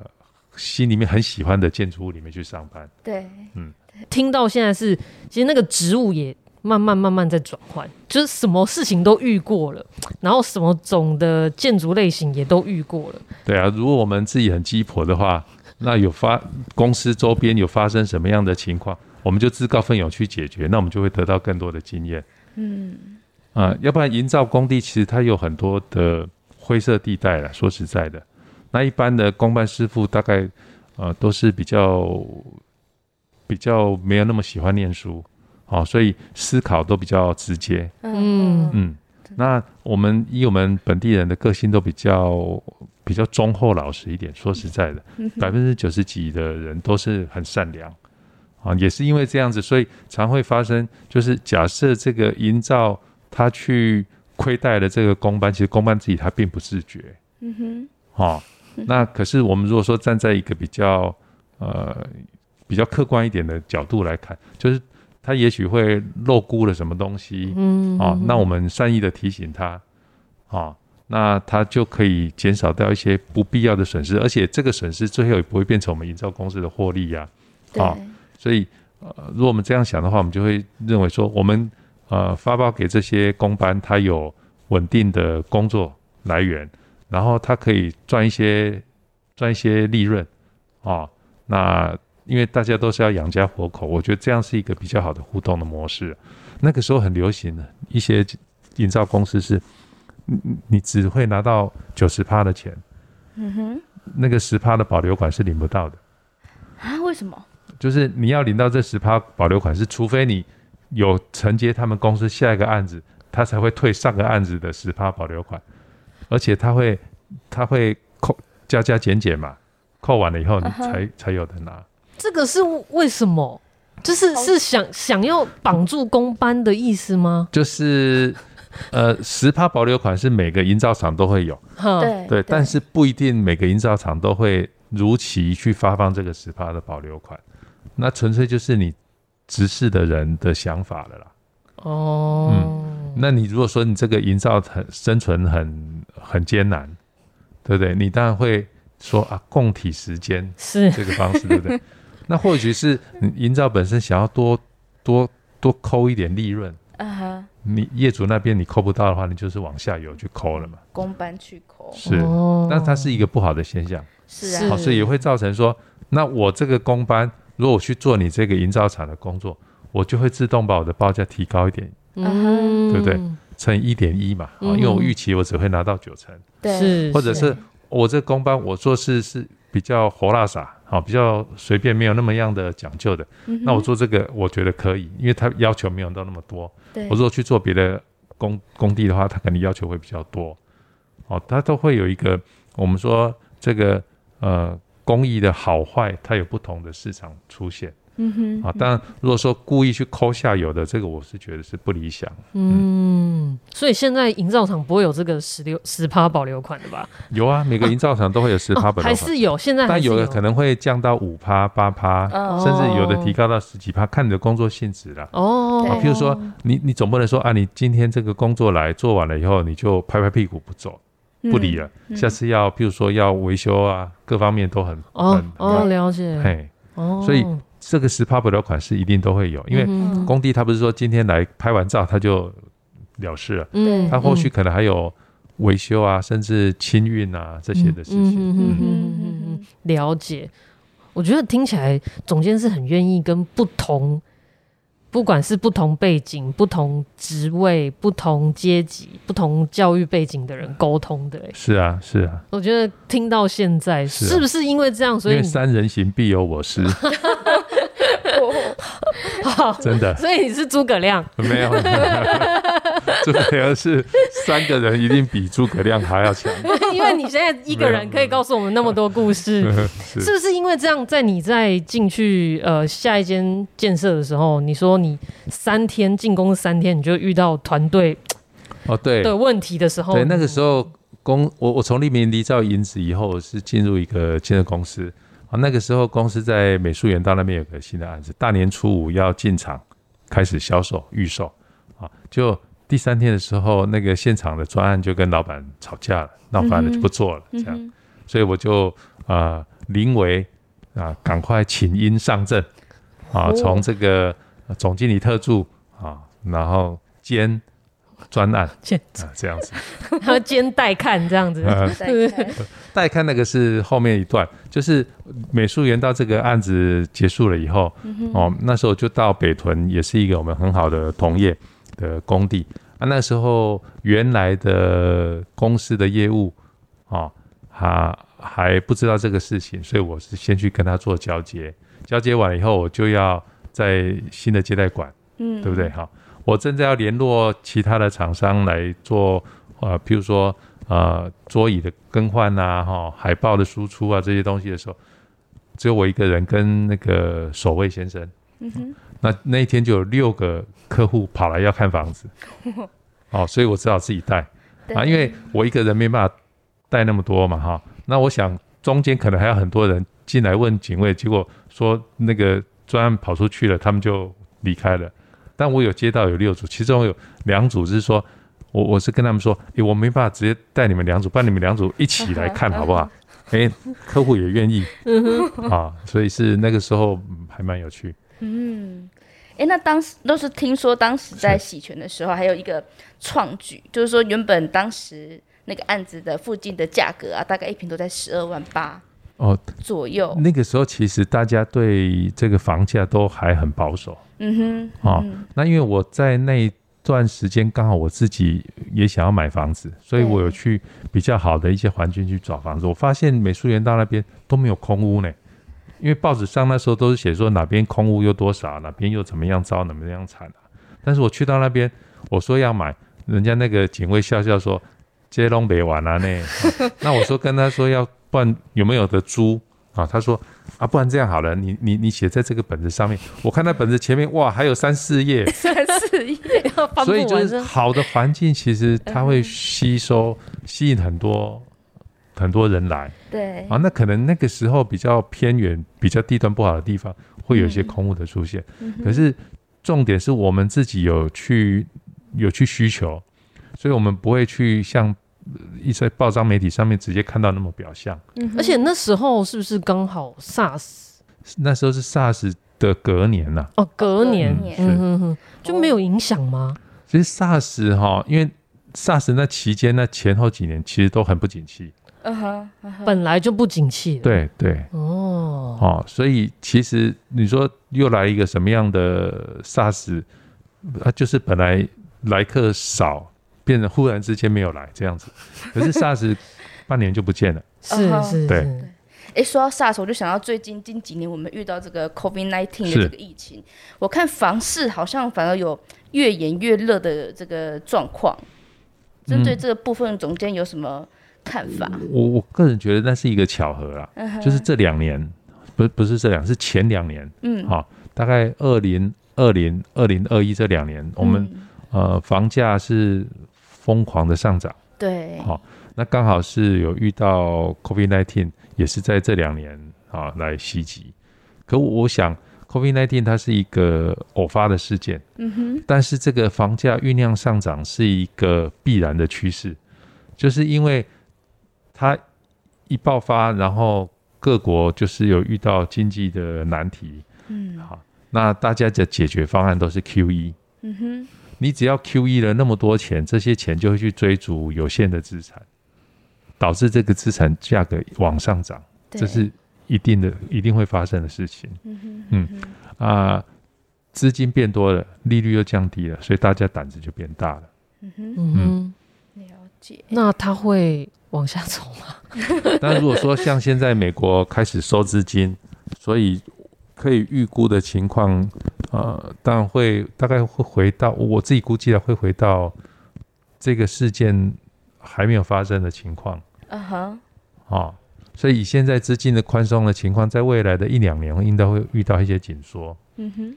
心里面很喜欢的建筑物里面去上班。对，嗯，听到现在是，其实那个植物也慢慢慢慢在转换，就是什么事情都遇过了，然后什么种的建筑类型也都遇过了。对啊，如果我们自己很鸡婆的话，那有发公司周边有发生什么样的情况？我们就自告奋勇去解决，那我们就会得到更多的经验。嗯，啊，要不然营造工地其实它有很多的灰色地带了。说实在的，那一般的工班师傅大概呃都是比较比较没有那么喜欢念书，啊，所以思考都比较直接。嗯嗯，那我们以我们本地人的个性都比较比较忠厚老实一点。说实在的，百分之九十几的人都是很善良。啊，也是因为这样子，所以常会发生，就是假设这个营造他去亏待了这个工班，其实工班自己他并不自觉。嗯哼。好，那可是我们如果说站在一个比较呃比较客观一点的角度来看，就是他也许会漏估了什么东西。嗯。啊，那我们善意的提醒他，啊，那他就可以减少掉一些不必要的损失，而且这个损失最后也不会变成我们营造公司的获利呀。啊。所以，呃，如果我们这样想的话，我们就会认为说，我们呃发包给这些工班，他有稳定的工作来源，然后他可以赚一些赚一些利润啊。那因为大家都是要养家活口，我觉得这样是一个比较好的互动的模式。那个时候很流行的一些营造公司是，你你只会拿到九十趴的钱，嗯哼，那个十趴的保留款是领不到的啊？为什么？就是你要领到这十趴保留款，是除非你有承接他们公司下一个案子，他才会退上个案子的十趴保留款，而且他会他会扣加加减减嘛，扣完了以后你才、uh huh. 才有的拿。这个是为什么？就是是想想要绑住工班的意思吗？就是。呃，十趴保留款是每个营造厂都会有，对对，但是不一定每个营造厂都会如期去发放这个十趴的保留款，那纯粹就是你直视的人的想法了啦。哦，嗯，那你如果说你这个营造很生存很很艰难，对不对？你当然会说啊，共体时间是这个方式，对不对？那或许是营造本身想要多多多抠一点利润，啊哈。你业主那边你抠不到的话，你就是往下游去抠了嘛。工班去抠是，但它是一个不好的现象。是啊，所以也会造成说，那我这个工班，如果我去做你这个营造厂的工作，我就会自动把我的报价提高一点，嗯，对不对？乘以一点一嘛，啊，因为我预期我只会拿到九成，对，或者是我这工班我做事是比较活拉撒，好，比较随便，没有那么样的讲究的，那我做这个我觉得可以，因为他要求没有到那么多。对。我如果去做别的工工地的话，他肯定要求会比较多，哦，他都会有一个我们说这个呃工艺的好坏，它有不同的市场出现。嗯哼，啊，当然，如果说故意去抠下游的，这个我是觉得是不理想。嗯，嗯，所以现在营造厂不会有这个十六十趴保留款的吧？有啊，每个营造厂都会有十趴保留款，还是有。现在但有的可能会降到五趴、八趴，甚至有的提高到十几趴，看你的工作性质了。哦，啊，譬如说你你总不能说啊，你今天这个工作来做完了以后，你就拍拍屁股不走不理了，下次要譬如说要维修啊，各方面都很哦哦了解，嘿，哦，所以。这个十趴保留款是一定都会有，因为工地他不是说今天来拍完照他就了事了，嗯，他后续可能还有维修啊，甚至清运啊这些的事情。嗯嗯嗯，了解。我觉得听起来总监是很愿意跟不同，不管是不同背景、不同职位、不同阶级、不同教育背景的人沟通的。是啊，是啊。我觉得听到现在是不是因为这样，所以三人行必有我师。好，真的，所以你是诸葛亮？没有，诸葛亮是三个人一定比诸葛亮还要强，因为你现在一个人可以告诉我们那么多故事，是，是不是因为这样？在你在进去呃下一间建设的时候，你说你三天进攻三天，你就遇到团队 哦对。的问题的时候，对，那个时候公我我从立明离造银子以后是进入一个建设公司。啊，那个时候公司在美术园道那边有个新的案子，大年初五要进场开始销售预售，啊，就第三天的时候，那个现场的专案就跟老板吵架了，闹翻了就不做了，这样，所以我就啊临危啊赶快请缨上阵，啊，从这个总经理特助啊，然后兼。专案啊，这样子，然后兼代看这样子，代看。那个是后面一段，就是美术园到这个案子结束了以后，嗯、哦，那时候就到北屯，也是一个我们很好的同业的工地啊。那时候原来的公司的业务啊，还还不知道这个事情，所以我是先去跟他做交接，交接完了以后，我就要在新的接待馆，嗯，对不对？哈。我正在要联络其他的厂商来做，呃，譬如说，呃，桌椅的更换啊，哈，海报的输出啊，这些东西的时候，只有我一个人跟那个守卫先生。嗯哼。那那一天就有六个客户跑来要看房子，哦，所以我只好自己带啊，因为我一个人没办法带那么多嘛，哈。那我想中间可能还有很多人进来问警卫，结果说那个专案跑出去了，他们就离开了。但我有接到有六组，其中有两组是说，我我是跟他们说，诶，我没办法直接带你们两组，不然你们两组一起来看好不好？诶，客户也愿意，啊，所以是那个时候还蛮有趣。嗯，诶，那当时都是听说当时在洗泉的时候，还有一个创举，就是说原本当时那个案子的附近的价格啊，大概一平都在十二万八。哦，左右。那个时候其实大家对这个房价都还很保守。嗯哼。啊、嗯哼哦，那因为我在那一段时间刚好我自己也想要买房子，所以我有去比较好的一些环境去找房子。我发现美术园道那边都没有空屋呢，因为报纸上那时候都是写说哪边空屋又多少，哪边又怎么样糟，怎么样惨啊。但是我去到那边，我说要买，人家那个警卫笑笑说：“接龙没完啊呢。”那我说跟他说要，不然有没有的租啊？他说。啊，不然这样好了，你你你写在这个本子上面，我看那本子前面哇，还有三四页，三四页，所以就是好的环境，其实它会吸收、吸引很多很多人来。对啊，那可能那个时候比较偏远、比较地段不好的地方，会有一些空屋的出现。嗯、可是重点是我们自己有去有去需求，所以我们不会去像。一些报章媒体上面直接看到那么表象，而且那时候是不是刚好 SARS？那时候是 SARS 的隔年呐、啊。哦，隔年，嗯哼哼，就没有影响吗？其实 SARS 哈，因为 SARS 那期间那前后几年其实都很不景气，嗯哼，本来就不景气。对对，哦哦，所以其实你说又来一个什么样的 SARS，啊，就是本来来客少。变得忽然之间没有来这样子，可是 SARS 半年就不见了。是是，对。哎，说到 SARS，我就想到最近近几年我们遇到这个 COVID-19 的这个疫情，我看房市好像反而有越演越热的这个状况。针对这个部分，总监有什么看法？嗯、我我个人觉得那是一个巧合啦，嗯、就是这两年，不不是这两，是前两年，嗯，好、哦，大概二零二零二零二一这两年，我们、嗯、呃房价是。疯狂的上涨，对，好、哦，那刚好是有遇到 COVID-19，也是在这两年啊、哦、来袭击。可我想，COVID-19 它是一个偶发的事件，嗯哼，但是这个房价酝酿上涨是一个必然的趋势，就是因为它一爆发，然后各国就是有遇到经济的难题，嗯，好，那大家的解决方案都是 QE，嗯哼。你只要 QE 了那么多钱，这些钱就会去追逐有限的资产，导致这个资产价格往上涨，这是一定的，一定会发生的事情。嗯哼，嗯。啊，资金变多了，利率又降低了，所以大家胆子就变大了。嗯哼，嗯，了解。那它会往下走吗？那如果说像现在美国开始收资金，所以可以预估的情况。呃，当然会，大概会回到我自己估计的，会回到这个事件还没有发生的情况。嗯哼。啊，所以现在资金的宽松的情况，在未来的一两年应该会遇到一些紧缩。嗯哼。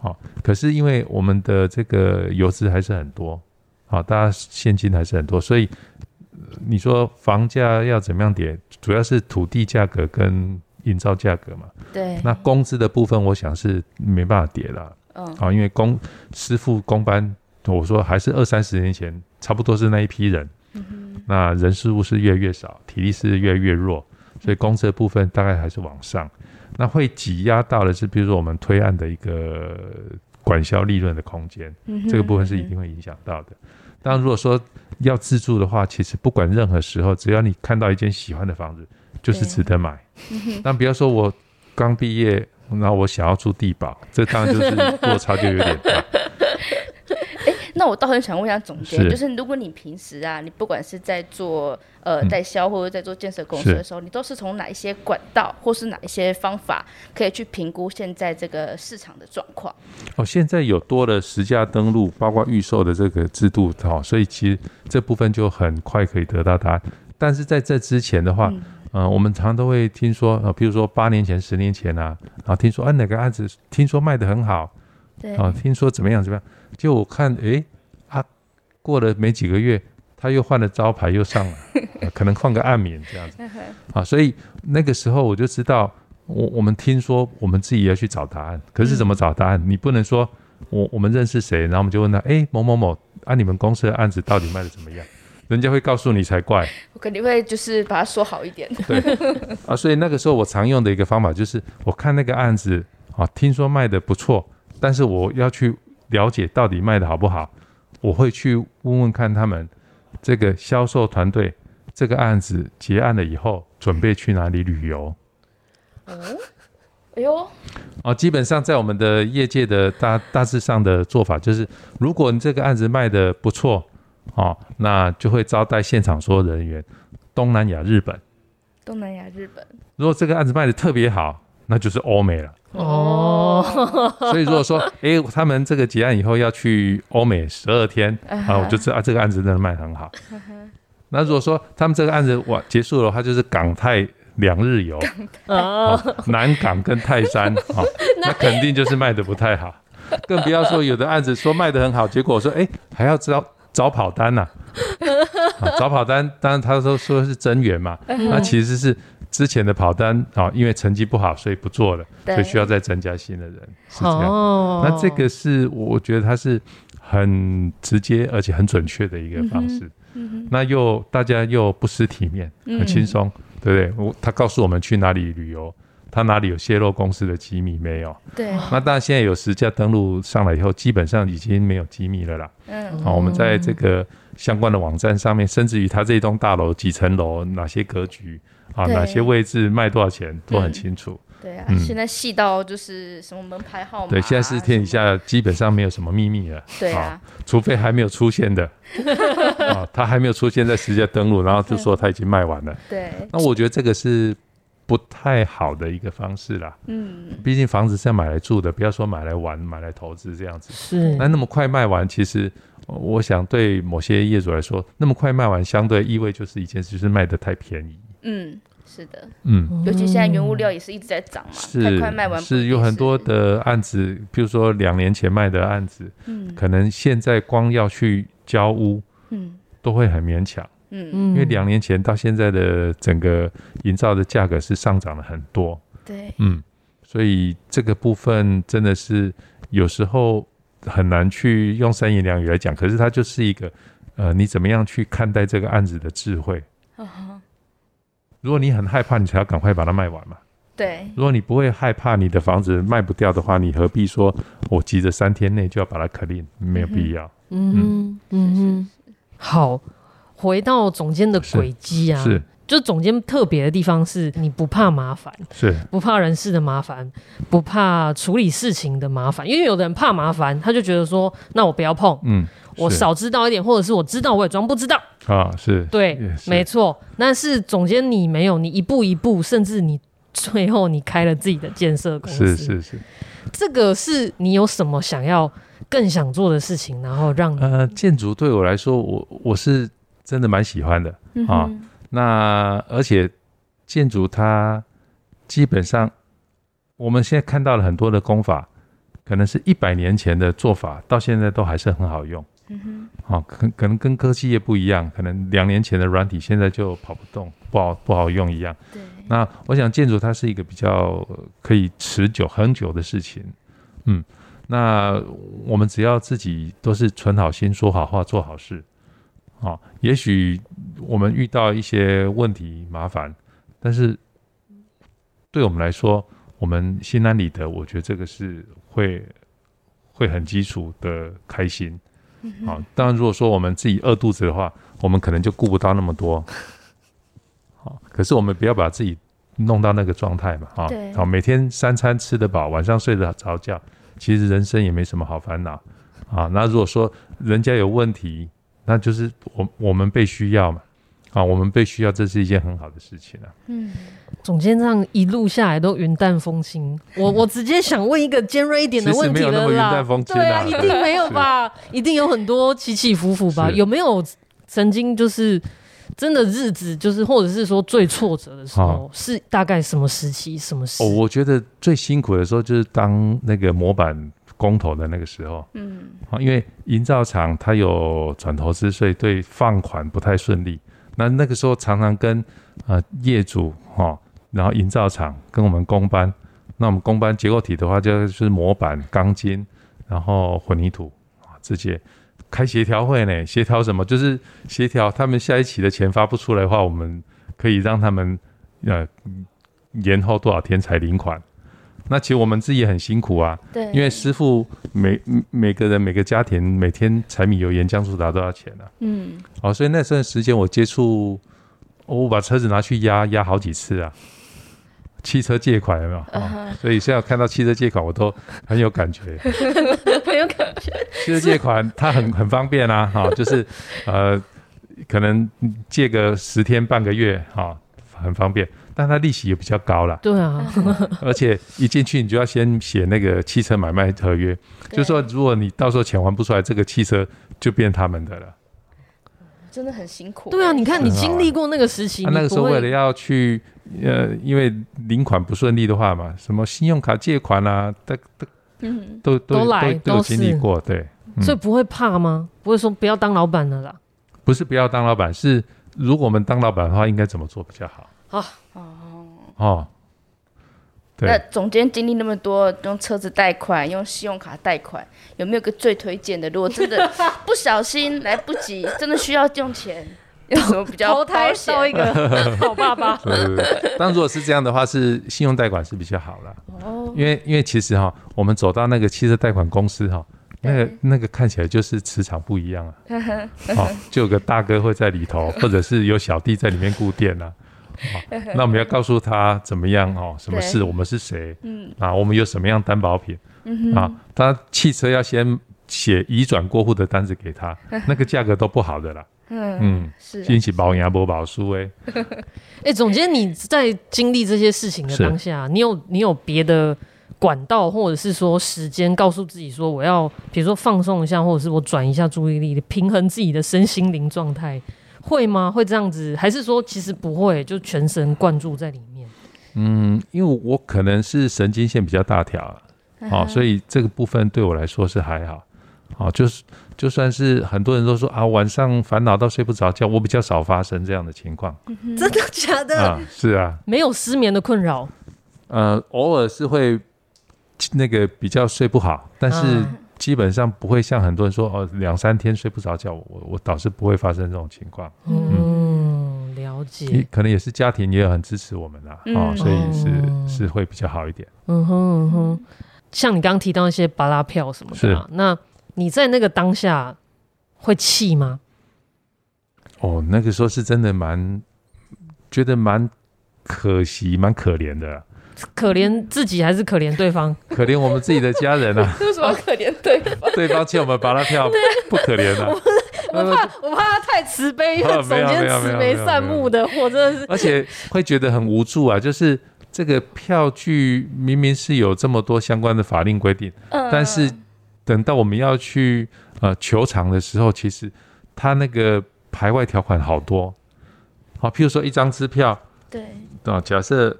好，可是因为我们的这个游资还是很多，啊，大家现金还是很多，所以你说房价要怎么样跌，主要是土地价格跟。营造价格嘛，对，那工资的部分，我想是没办法跌了。嗯，啊，因为工师傅工班，我说还是二三十年前差不多是那一批人。嗯哼，那人事物是越来越少，体力是越来越弱，所以工资的部分大概还是往上。那会挤压到的是，比如说我们推案的一个管销利润的空间，这个部分是一定会影响到的。当然，如果说要自住的话，其实不管任何时候，只要你看到一间喜欢的房子。就是值得买，但不要说我刚毕业，然后我想要住地堡，这当然就是落差就有点大。欸、那我倒很想问一下总监，是就是如果你平时啊，你不管是在做呃代销或者在做建设公司的时候，你都是从哪一些管道或是哪一些方法可以去评估现在这个市场的状况？哦，现在有多了实价登录，包括预售的这个制度，哦，所以其实这部分就很快可以得到答案。但是在这之前的话，嗯我们常常都会听说，呃，比如说八年前、十年前啊，然后听说，啊，哪个案子听说卖得很好，对，啊，听说怎么样怎么样，就我看，诶，啊，过了没几个月，他又换了招牌，又上了，呃、可能换个案名这样子，啊，所以那个时候我就知道，我我们听说，我们自己要去找答案，可是怎么找答案？嗯、你不能说我我们认识谁，然后我们就问他，诶，某某某，啊，你们公司的案子到底卖的怎么样？人家会告诉你才怪，我肯定会就是把它说好一点。对啊，所以那个时候我常用的一个方法就是，我看那个案子啊，听说卖的不错，但是我要去了解到底卖的好不好，我会去问问看他们这个销售团队，这个案子结案了以后准备去哪里旅游。哦，哎呦，哦，基本上在我们的业界的大大致上的做法就是，如果你这个案子卖的不错，哦，那就会招待现场所有人员，东南亚、日本。东南亚、日本。如果这个案子卖的特别好，那就是欧美了。哦，所以如果说，哎、欸，他们这个结案以后要去欧美十二天啊，我就知道这个案子真的卖很好。那如果说他们这个案子完结束了，它，就是港泰两日游，哦，南港跟泰山啊，那肯定就是卖得不太好。更不要说有的案子说卖得很好，结果我说，哎、欸，还要找找跑单呐、啊，找跑单，当然他说说是增员嘛，那其实是。之前的跑单啊，因为成绩不好，所以不做了，所以需要再增加新的人，是这样。哦、那这个是我觉得它是很直接而且很准确的一个方式。那又大家又不失体面，很轻松，嗯、对不对？我他告诉我们去哪里旅游，他哪里有泄露公司的机密没有？对。那当然现在有实价登录上来以后，基本上已经没有机密了啦。嗯。好，我们在这个相关的网站上面，甚至于他这栋大楼几层楼，哪些格局。啊，哪些位置卖多少钱都很清楚。对啊，现在细到就是什么门牌号码。对，现在是天底下基本上没有什么秘密了。对啊，除非还没有出现的。啊，他还没有出现在实价登录，然后就说他已经卖完了。对。那我觉得这个是不太好的一个方式啦。嗯。毕竟房子是要买来住的，不要说买来玩、买来投资这样子。是。那那么快卖完，其实我想对某些业主来说，那么快卖完，相对意味就是一件事，就是卖的太便宜。嗯。是的，嗯，尤其现在原物料也是一直在涨嘛，是太快卖完是，是有很多的案子，比如说两年前卖的案子，嗯，可能现在光要去交屋，嗯，都会很勉强，嗯嗯，因为两年前到现在的整个营造的价格是上涨了很多，对，嗯，所以这个部分真的是有时候很难去用三言两语来讲，可是它就是一个，呃，你怎么样去看待这个案子的智慧。如果你很害怕，你才要赶快把它卖完嘛。对。如果你不会害怕你的房子卖不掉的话，你何必说我急着三天内就要把它 clean？没有必要。嗯嗯嗯嗯。好，回到总监的轨迹啊，是，是就总监特别的地方是你不怕麻烦，是不怕人事的麻烦，不怕处理事情的麻烦，因为有的人怕麻烦，他就觉得说，那我不要碰。嗯。我少知道一点，或者是我知道我也装不知道啊，是对，是没错。但是总监你没有，你一步一步，甚至你最后你开了自己的建设公司，是是是。这个是你有什么想要更想做的事情，然后让呃建筑对我来说，我我是真的蛮喜欢的、啊。那而且建筑它基本上我们现在看到了很多的工法，可能是一百年前的做法，到现在都还是很好用。嗯哼，好，可可能跟科技业不一样，可能两年前的软体现在就跑不动，不好不好用一样。对，那我想建筑它是一个比较可以持久很久的事情，嗯，那我们只要自己都是存好心、说好话、做好事，啊，也许我们遇到一些问题麻烦，但是对我们来说，我们心安理得，我觉得这个是会会很基础的开心。好，当然，如果说我们自己饿肚子的话，我们可能就顾不到那么多。好，可是我们不要把自己弄到那个状态嘛，哈。好，每天三餐吃得饱，晚上睡得着觉，其实人生也没什么好烦恼。啊，那如果说人家有问题，那就是我我们被需要嘛。啊，我们被需要，这是一件很好的事情啊。嗯，总监这样一路下来都云淡风轻，我 我直接想问一个尖锐一点的问题了啦。啊、对啊，一定没有吧？一定有很多起起伏伏吧？有没有曾经就是真的日子，就是或者是说最挫折的时候，哦、是大概什么时期？什么时？哦，我觉得最辛苦的时候就是当那个模板工头的那个时候。嗯，啊，因为营造厂它有转投资税，对放款不太顺利。那那个时候常常跟呃业主哈、哦，然后营造厂跟我们工班，那我们工班结构体的话就是模板、钢筋，然后混凝土啊，这些开协调会呢，协调什么？就是协调他们下一期的钱发不出来的话，我们可以让他们呃延后多少天才领款。那其实我们自己也很辛苦啊，对，因为师傅每每个人每个家庭每天柴米油盐酱醋茶都要钱啊，嗯，好，所以那段时间我接触，我把车子拿去压压好几次啊，汽车借款有没有？哦、所以现在看到汽车借款，我都很有感觉，很有感觉。汽车借款它很很方便啊，哈、哦，就是呃，可能借个十天半个月，哈、哦，很方便，但它利息也比较高了。对啊，而且一进去你就要先写那个汽车买卖合约，就是说如果你到时候钱还不出来，这个汽车就变他们的了。真的很辛苦。对啊，你看你经历过那个时期，他那个时候为了要去。呃，因为领款不顺利的话嘛，什么信用卡借款啊，都都都都来都有经历过，对，所以不会怕吗？不会说不要当老板了啦？不是不要当老板，是如果我们当老板的话，应该怎么做比较好？哦哦哦，对。那总监经历那么多，用车子贷款，用信用卡贷款，有没有个最推荐的？如果真的不小心来不及，真的需要用钱。有什么比较投胎收一个 好爸爸？对对对。但如果是这样的话，是信用贷款是比较好了。哦。因为因为其实哈，我们走到那个汽车贷款公司哈，那个那个看起来就是磁场不一样啊。好，就有个大哥会在里头，或者是有小弟在里面顾店啊。好，那我们要告诉他怎么样哦？什么事？我们是谁？嗯。啊，我们有什么样担保品？嗯啊，他汽车要先写移转过户的单子给他，那个价格都不好的啦。嗯嗯，是惊喜保牙不保输哎，哎，总监你在经历这些事情的当下，你有你有别的管道，或者是说时间，告诉自己说我要，比如说放松一下，或者是我转移一下注意力，平衡自己的身心灵状态，会吗？会这样子，还是说其实不会，就全神贯注在里面？嗯，因为我可能是神经线比较大条，好，所以这个部分对我来说是还好。好，就是就算是很多人都说啊，晚上烦恼到睡不着觉，我比较少发生这样的情况。真的假的？啊，是啊，没有失眠的困扰。呃，偶尔是会那个比较睡不好，但是基本上不会像很多人说哦，两三天睡不着觉，我我倒是不会发生这种情况。嗯，嗯，了解。可能也是家庭也很支持我们啦，嗯、哦，所以是、嗯、是会比较好一点。嗯哼嗯哼，像你刚刚提到一些巴拉票什么的、啊，那。你在那个当下会气吗？哦，那个时候是真的蛮觉得蛮可惜、蛮可怜的。可怜自己还是可怜对方？可怜我们自己的家人啊！为什么可怜对方？对方欠我们巴拉票，不可怜啊！我怕我怕他太慈悲，因为总监慈眉善目的，我真的是。而且会觉得很无助啊！就是这个票据明明是有这么多相关的法令规定，嗯、但是。等到我们要去呃球场的时候，其实他那个排外条款好多，好，譬如说一张支票，对，啊，假设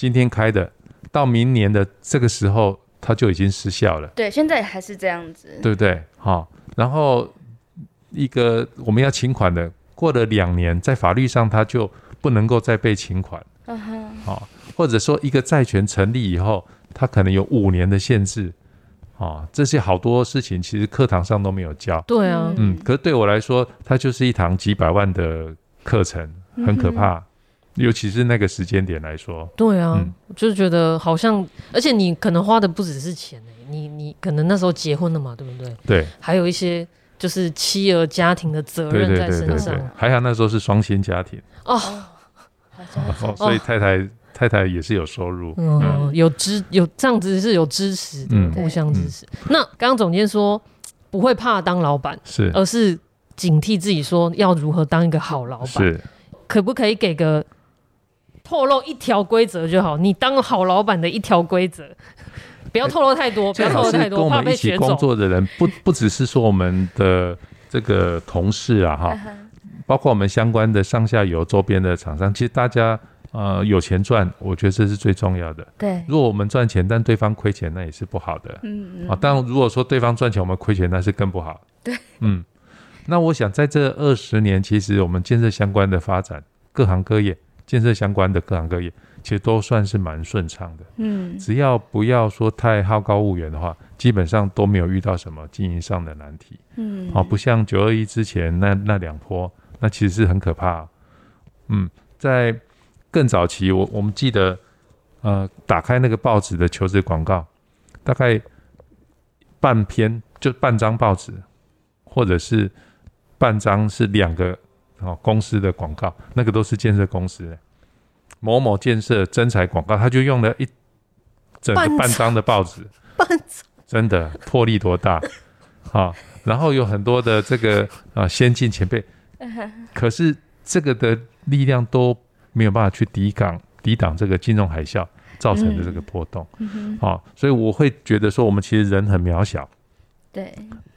今天开的，到明年的这个时候，它就已经失效了。对，现在还是这样子，对不对？好，然后一个我们要请款的，过了两年，在法律上它就不能够再被请款。嗯哼，好，或者说一个债权成立以后，它可能有五年的限制。哦，这些好多事情其实课堂上都没有教。对啊，嗯，可是对我来说，它就是一堂几百万的课程，很可怕，嗯、尤其是那个时间点来说。对啊，嗯、就是觉得好像，而且你可能花的不只是钱，你你可能那时候结婚了嘛，对不对？对，还有一些就是妻儿家庭的责任在身上。还好那时候是双薪家庭哦，哦，所以太太。太太也是有收入，嗯，嗯有支有这样子是有支持的，嗯、互相支持。嗯、那刚刚总监说不会怕当老板，是，而是警惕自己说要如何当一个好老板。是，可不可以给个透露一条规则就好？你当好老板的一条规则，不要透露太多，不要透露太多，跟我们一起。工作的人不 不只是说我们的这个同事啊，哈，包括我们相关的上下游周边的厂商，其实大家。呃，有钱赚，我觉得这是最重要的。对，如果我们赚钱，但对方亏钱，那也是不好的。嗯嗯。啊，但如果说对方赚钱，我们亏钱，那是更不好。对，嗯。那我想在这二十年，其实我们建设相关的发展，各行各业建设相关的各行各业，其实都算是蛮顺畅的。嗯。只要不要说太好高骛远的话，基本上都没有遇到什么经营上的难题。嗯。啊，不像九二一之前那那两波，那其实是很可怕。嗯，在。更早期，我我们记得，呃，打开那个报纸的求职广告，大概半篇就半张报纸，或者是半张是两个哦公司的广告，那个都是建设公司的。某某建设征才广告，他就用了一整个半张的报纸，半张真的魄力多大啊！然后有很多的这个啊先进前辈，可是这个的力量都没有办法去抵挡抵挡这个金融海啸造成的这个波动，啊，所以我会觉得说，我们其实人很渺小，对，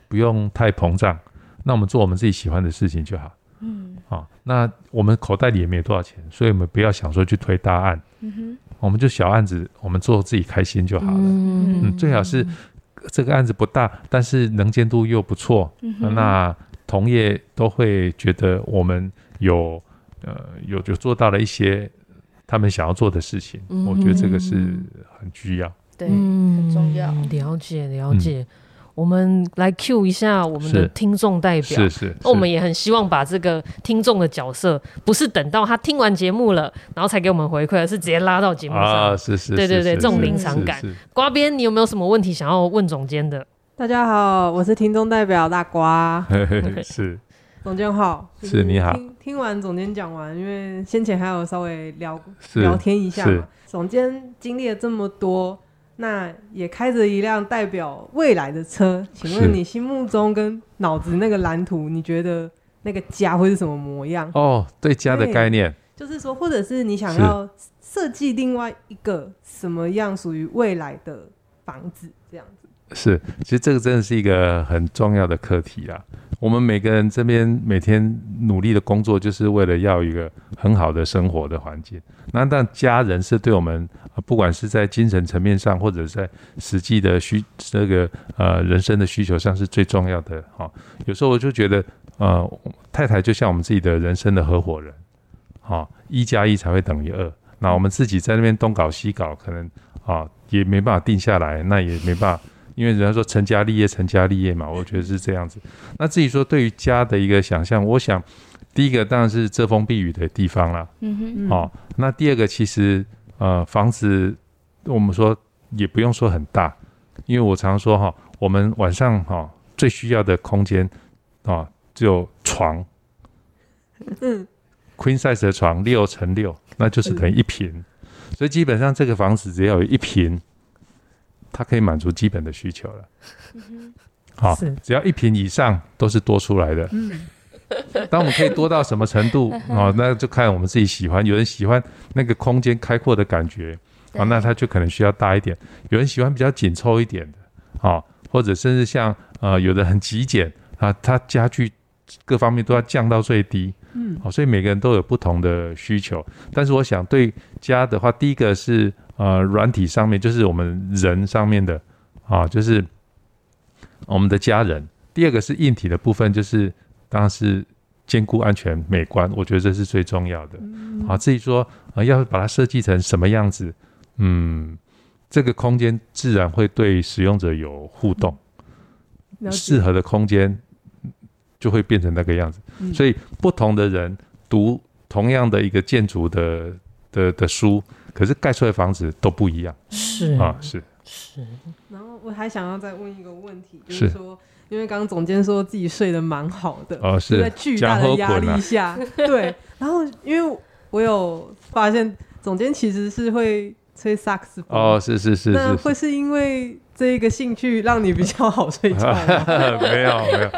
不用太膨胀，那我们做我们自己喜欢的事情就好。嗯，啊，那我们口袋里也没有多少钱，所以我们不要想说去推大案，嗯哼，我们就小案子，我们做自己开心就好了。嗯。嗯，最好是这个案子不大，但是能见度又不错，嗯，那同业都会觉得我们有呃有就做到了一些他们想要做的事情，嗯，我觉得这个是很需要，对，很重要，了解了解。嗯我们来 Q 一下我们的听众代表，是是，是。那我们也很希望把这个听众的角色，不是等到他听完节目了，然后才给我们回馈，而是直接拉到节目上。啊，是是。对对对，这种临场感。瓜编，你有没有什么问题想要问总监的？大家好，我是听众代表大瓜。是。总监好。是，你好。听听完总监讲完，因为先前还有稍微聊聊天一下嘛。总监经历了这么多。那也开着一辆代表未来的车，请问你心目中跟脑子那个蓝图，你觉得那个家会是什么模样？哦，对家的概念，就是说，或者是你想要设计另外一个什么样属于未来的房子这样子？是，其实这个真的是一个很重要的课题啊。我们每个人这边每天努力的工作，就是为了要一个很好的生活的环境。那但家人是对我们，不管是在精神层面上，或者在实际的需这个呃人生的需求上，是最重要的。哈，有时候我就觉得，呃，太太就像我们自己的人生的合伙人，哈，一加一才会等于二。那我们自己在那边东搞西搞，可能啊也没办法定下来，那也没办法。因为人家说成家立业，成家立业嘛，我觉得是这样子。那至于说对于家的一个想象，我想第一个当然是遮风避雨的地方啦。嗯哼。好、哦，那第二个其实呃房子，我们说也不用说很大，因为我常说哈，我们晚上哈最需要的空间啊，只有床。嗯。Queen size 的床六乘六，那就是等于一平。所以基本上这个房子只要有一坪。它可以满足基本的需求了，好，只要一瓶以上都是多出来的。嗯，当我们可以多到什么程度啊？那就看我们自己喜欢。有人喜欢那个空间开阔的感觉啊，那他就可能需要大一点。有人喜欢比较紧凑一点的啊，或者甚至像呃，有的很极简啊，他家具各方面都要降到最低。嗯，好，所以每个人都有不同的需求。但是我想对家的话，第一个是。呃，软体上面就是我们人上面的啊，就是我们的家人。第二个是硬体的部分，就是当然是兼顾安全、美观，我觉得这是最重要的。啊，至于说呃要把它设计成什么样子，嗯，这个空间自然会对使用者有互动，适合的空间就会变成那个样子。所以不同的人读同样的一个建筑的的的书。可是盖出来的房子都不一样，是。啊，是。是。然后我还想要再问一个问题，就是说，因为刚刚总监说自己睡得蛮好的，哦，是。在巨大的压力下，对。然后因为我有发现，总监其实是会吹萨克斯风，哦，是是是，那会是因为这一个兴趣让你比较好睡觉吗？没有没有，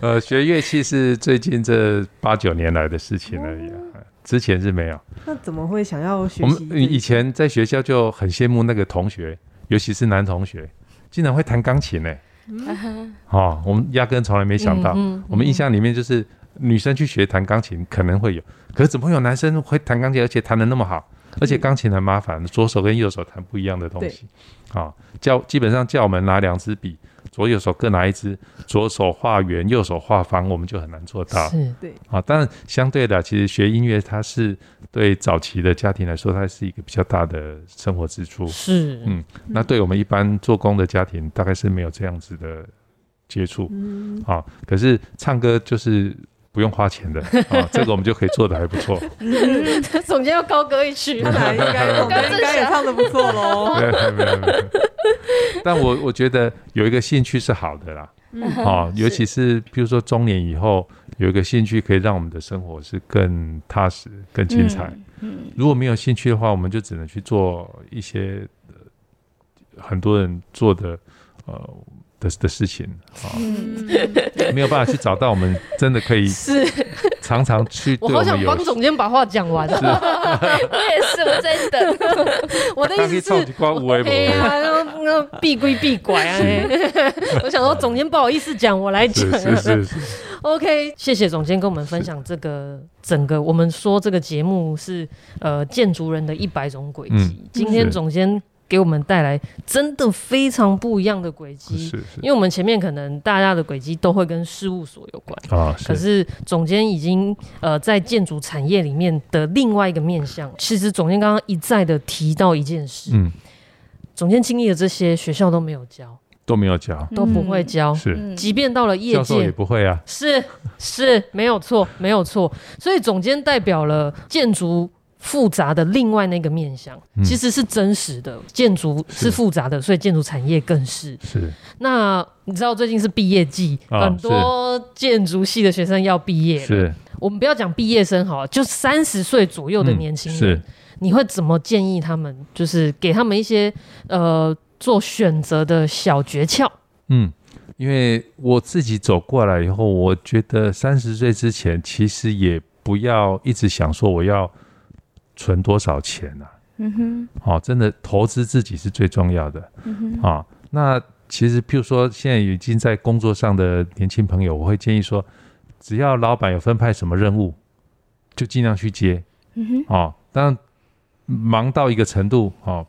呃，学乐器是最近这八九年来的事情而已啊。之前是没有，那怎么会想要学习？我们以前在学校就很羡慕那个同学，尤其是男同学，竟然会弹钢琴呢。嗯、哦，我们压根从来没想到。嗯嗯、我们印象里面就是女生去学弹钢琴可能会有，可是怎么会有男生会弹钢琴，而且弹得那么好？而且钢琴很麻烦，左手跟右手弹不一样的东西。啊、哦，叫基本上叫我们拿两支笔。左右手各拿一支，左手画圆，右手画方，我们就很难做到。是，对。啊，当然相对的，其实学音乐它是对早期的家庭来说，它是一个比较大的生活支出。是，嗯，那对我们一般做工的家庭，大概是没有这样子的接触。嗯，啊，可是唱歌就是。不用花钱的 啊，这个我们就可以做的还不错。总监要高歌一曲，那应该应该也唱的不错喽。没有没有没有。但我我觉得有一个兴趣是好的啦，啊，尤其是比如说中年以后有一个兴趣，可以让我们的生活是更踏实、更精彩。嗯，如果没有兴趣的话，我们就只能去做一些、呃、很多人做的呃的的事情啊，没有办法去找到我们真的可以是。常常去 我，我好想帮总监把话讲完。我也是，我在等。我的意思是，哎呀，那闭归闭拐啊。我想说，总监不好意思讲，我来讲。是是是。OK，谢谢总监跟我们分享这个整个。我们说这个节目是呃建筑人的一百种轨迹。嗯、今天总监。给我们带来真的非常不一样的轨迹，是是，因为我们前面可能大家的轨迹都会跟事务所有关啊，是，可是总监已经呃在建筑产业里面的另外一个面向。其实总监刚刚一再的提到一件事，嗯，总监经历的这些学校都没有教，都没有教，都不会教，嗯、是，即便到了业界。也不会啊，是是没有错，没有错，所以总监代表了建筑。复杂的另外那个面向，其实是真实的。嗯、建筑是复杂的，所以建筑产业更是。是。那你知道最近是毕业季，哦、很多建筑系的学生要毕业。是。我们不要讲毕业生好，就三十岁左右的年轻人。你会怎么建议他们？就是给他们一些呃做选择的小诀窍。嗯，因为我自己走过来以后，我觉得三十岁之前其实也不要一直想说我要。存多少钱呢、啊？嗯哼，好、哦，真的投资自己是最重要的。嗯哼，啊、哦，那其实譬如说，现在已经在工作上的年轻朋友，我会建议说，只要老板有分派什么任务，就尽量去接。嗯哼，哦，当然忙到一个程度，哦，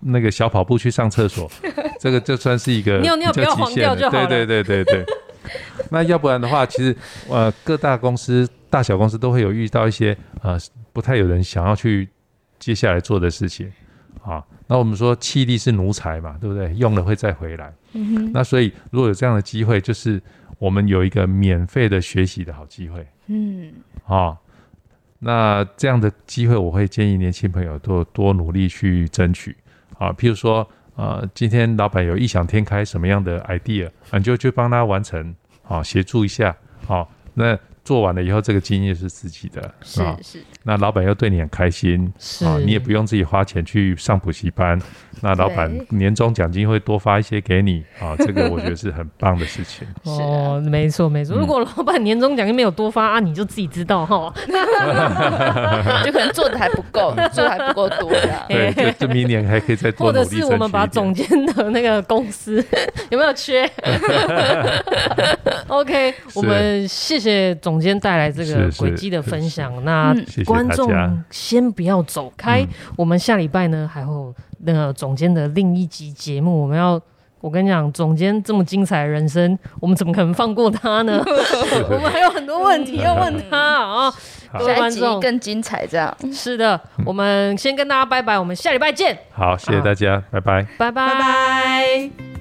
那个小跑步去上厕所，这个就算是一个尿尿不要黄掉就好了。对对对对对。那要不然的话，其实呃，各大公司、大小公司都会有遇到一些呃。不太有人想要去接下来做的事情啊。那我们说气力是奴才嘛，对不对？用了会再回来。那所以如果有这样的机会，就是我们有一个免费的学习的好机会。嗯。啊，那这样的机会，我会建议年轻朋友多多努力去争取啊。譬如说，呃，今天老板有异想天开什么样的 idea，你就去帮他完成，啊，协助一下，好，那。做完了以后，这个经验是自己的，是是。那老板又对你很开心，是啊，你也不用自己花钱去上补习班。那老板年终奖金会多发一些给你啊，这个我觉得是很棒的事情。哦，没错没错。如果老板年终奖金没有多发啊，你就自己知道哈，就可能做的还不够，做的还不够多的。对，就就明年还可以再多努力争取。或者是我们把总监的那个公司有没有缺？OK，我们谢谢总。总监带来这个轨迹的分享，那观众先不要走开，我们下礼拜呢还有那个总监的另一集节目，我们要我跟你讲，总监这么精彩的人生，我们怎么可能放过他呢？我们还有很多问题要问他啊！各位观众。更精彩，这样。是的，我们先跟大家拜拜，我们下礼拜见。好，谢谢大家，拜。拜，拜。拜拜。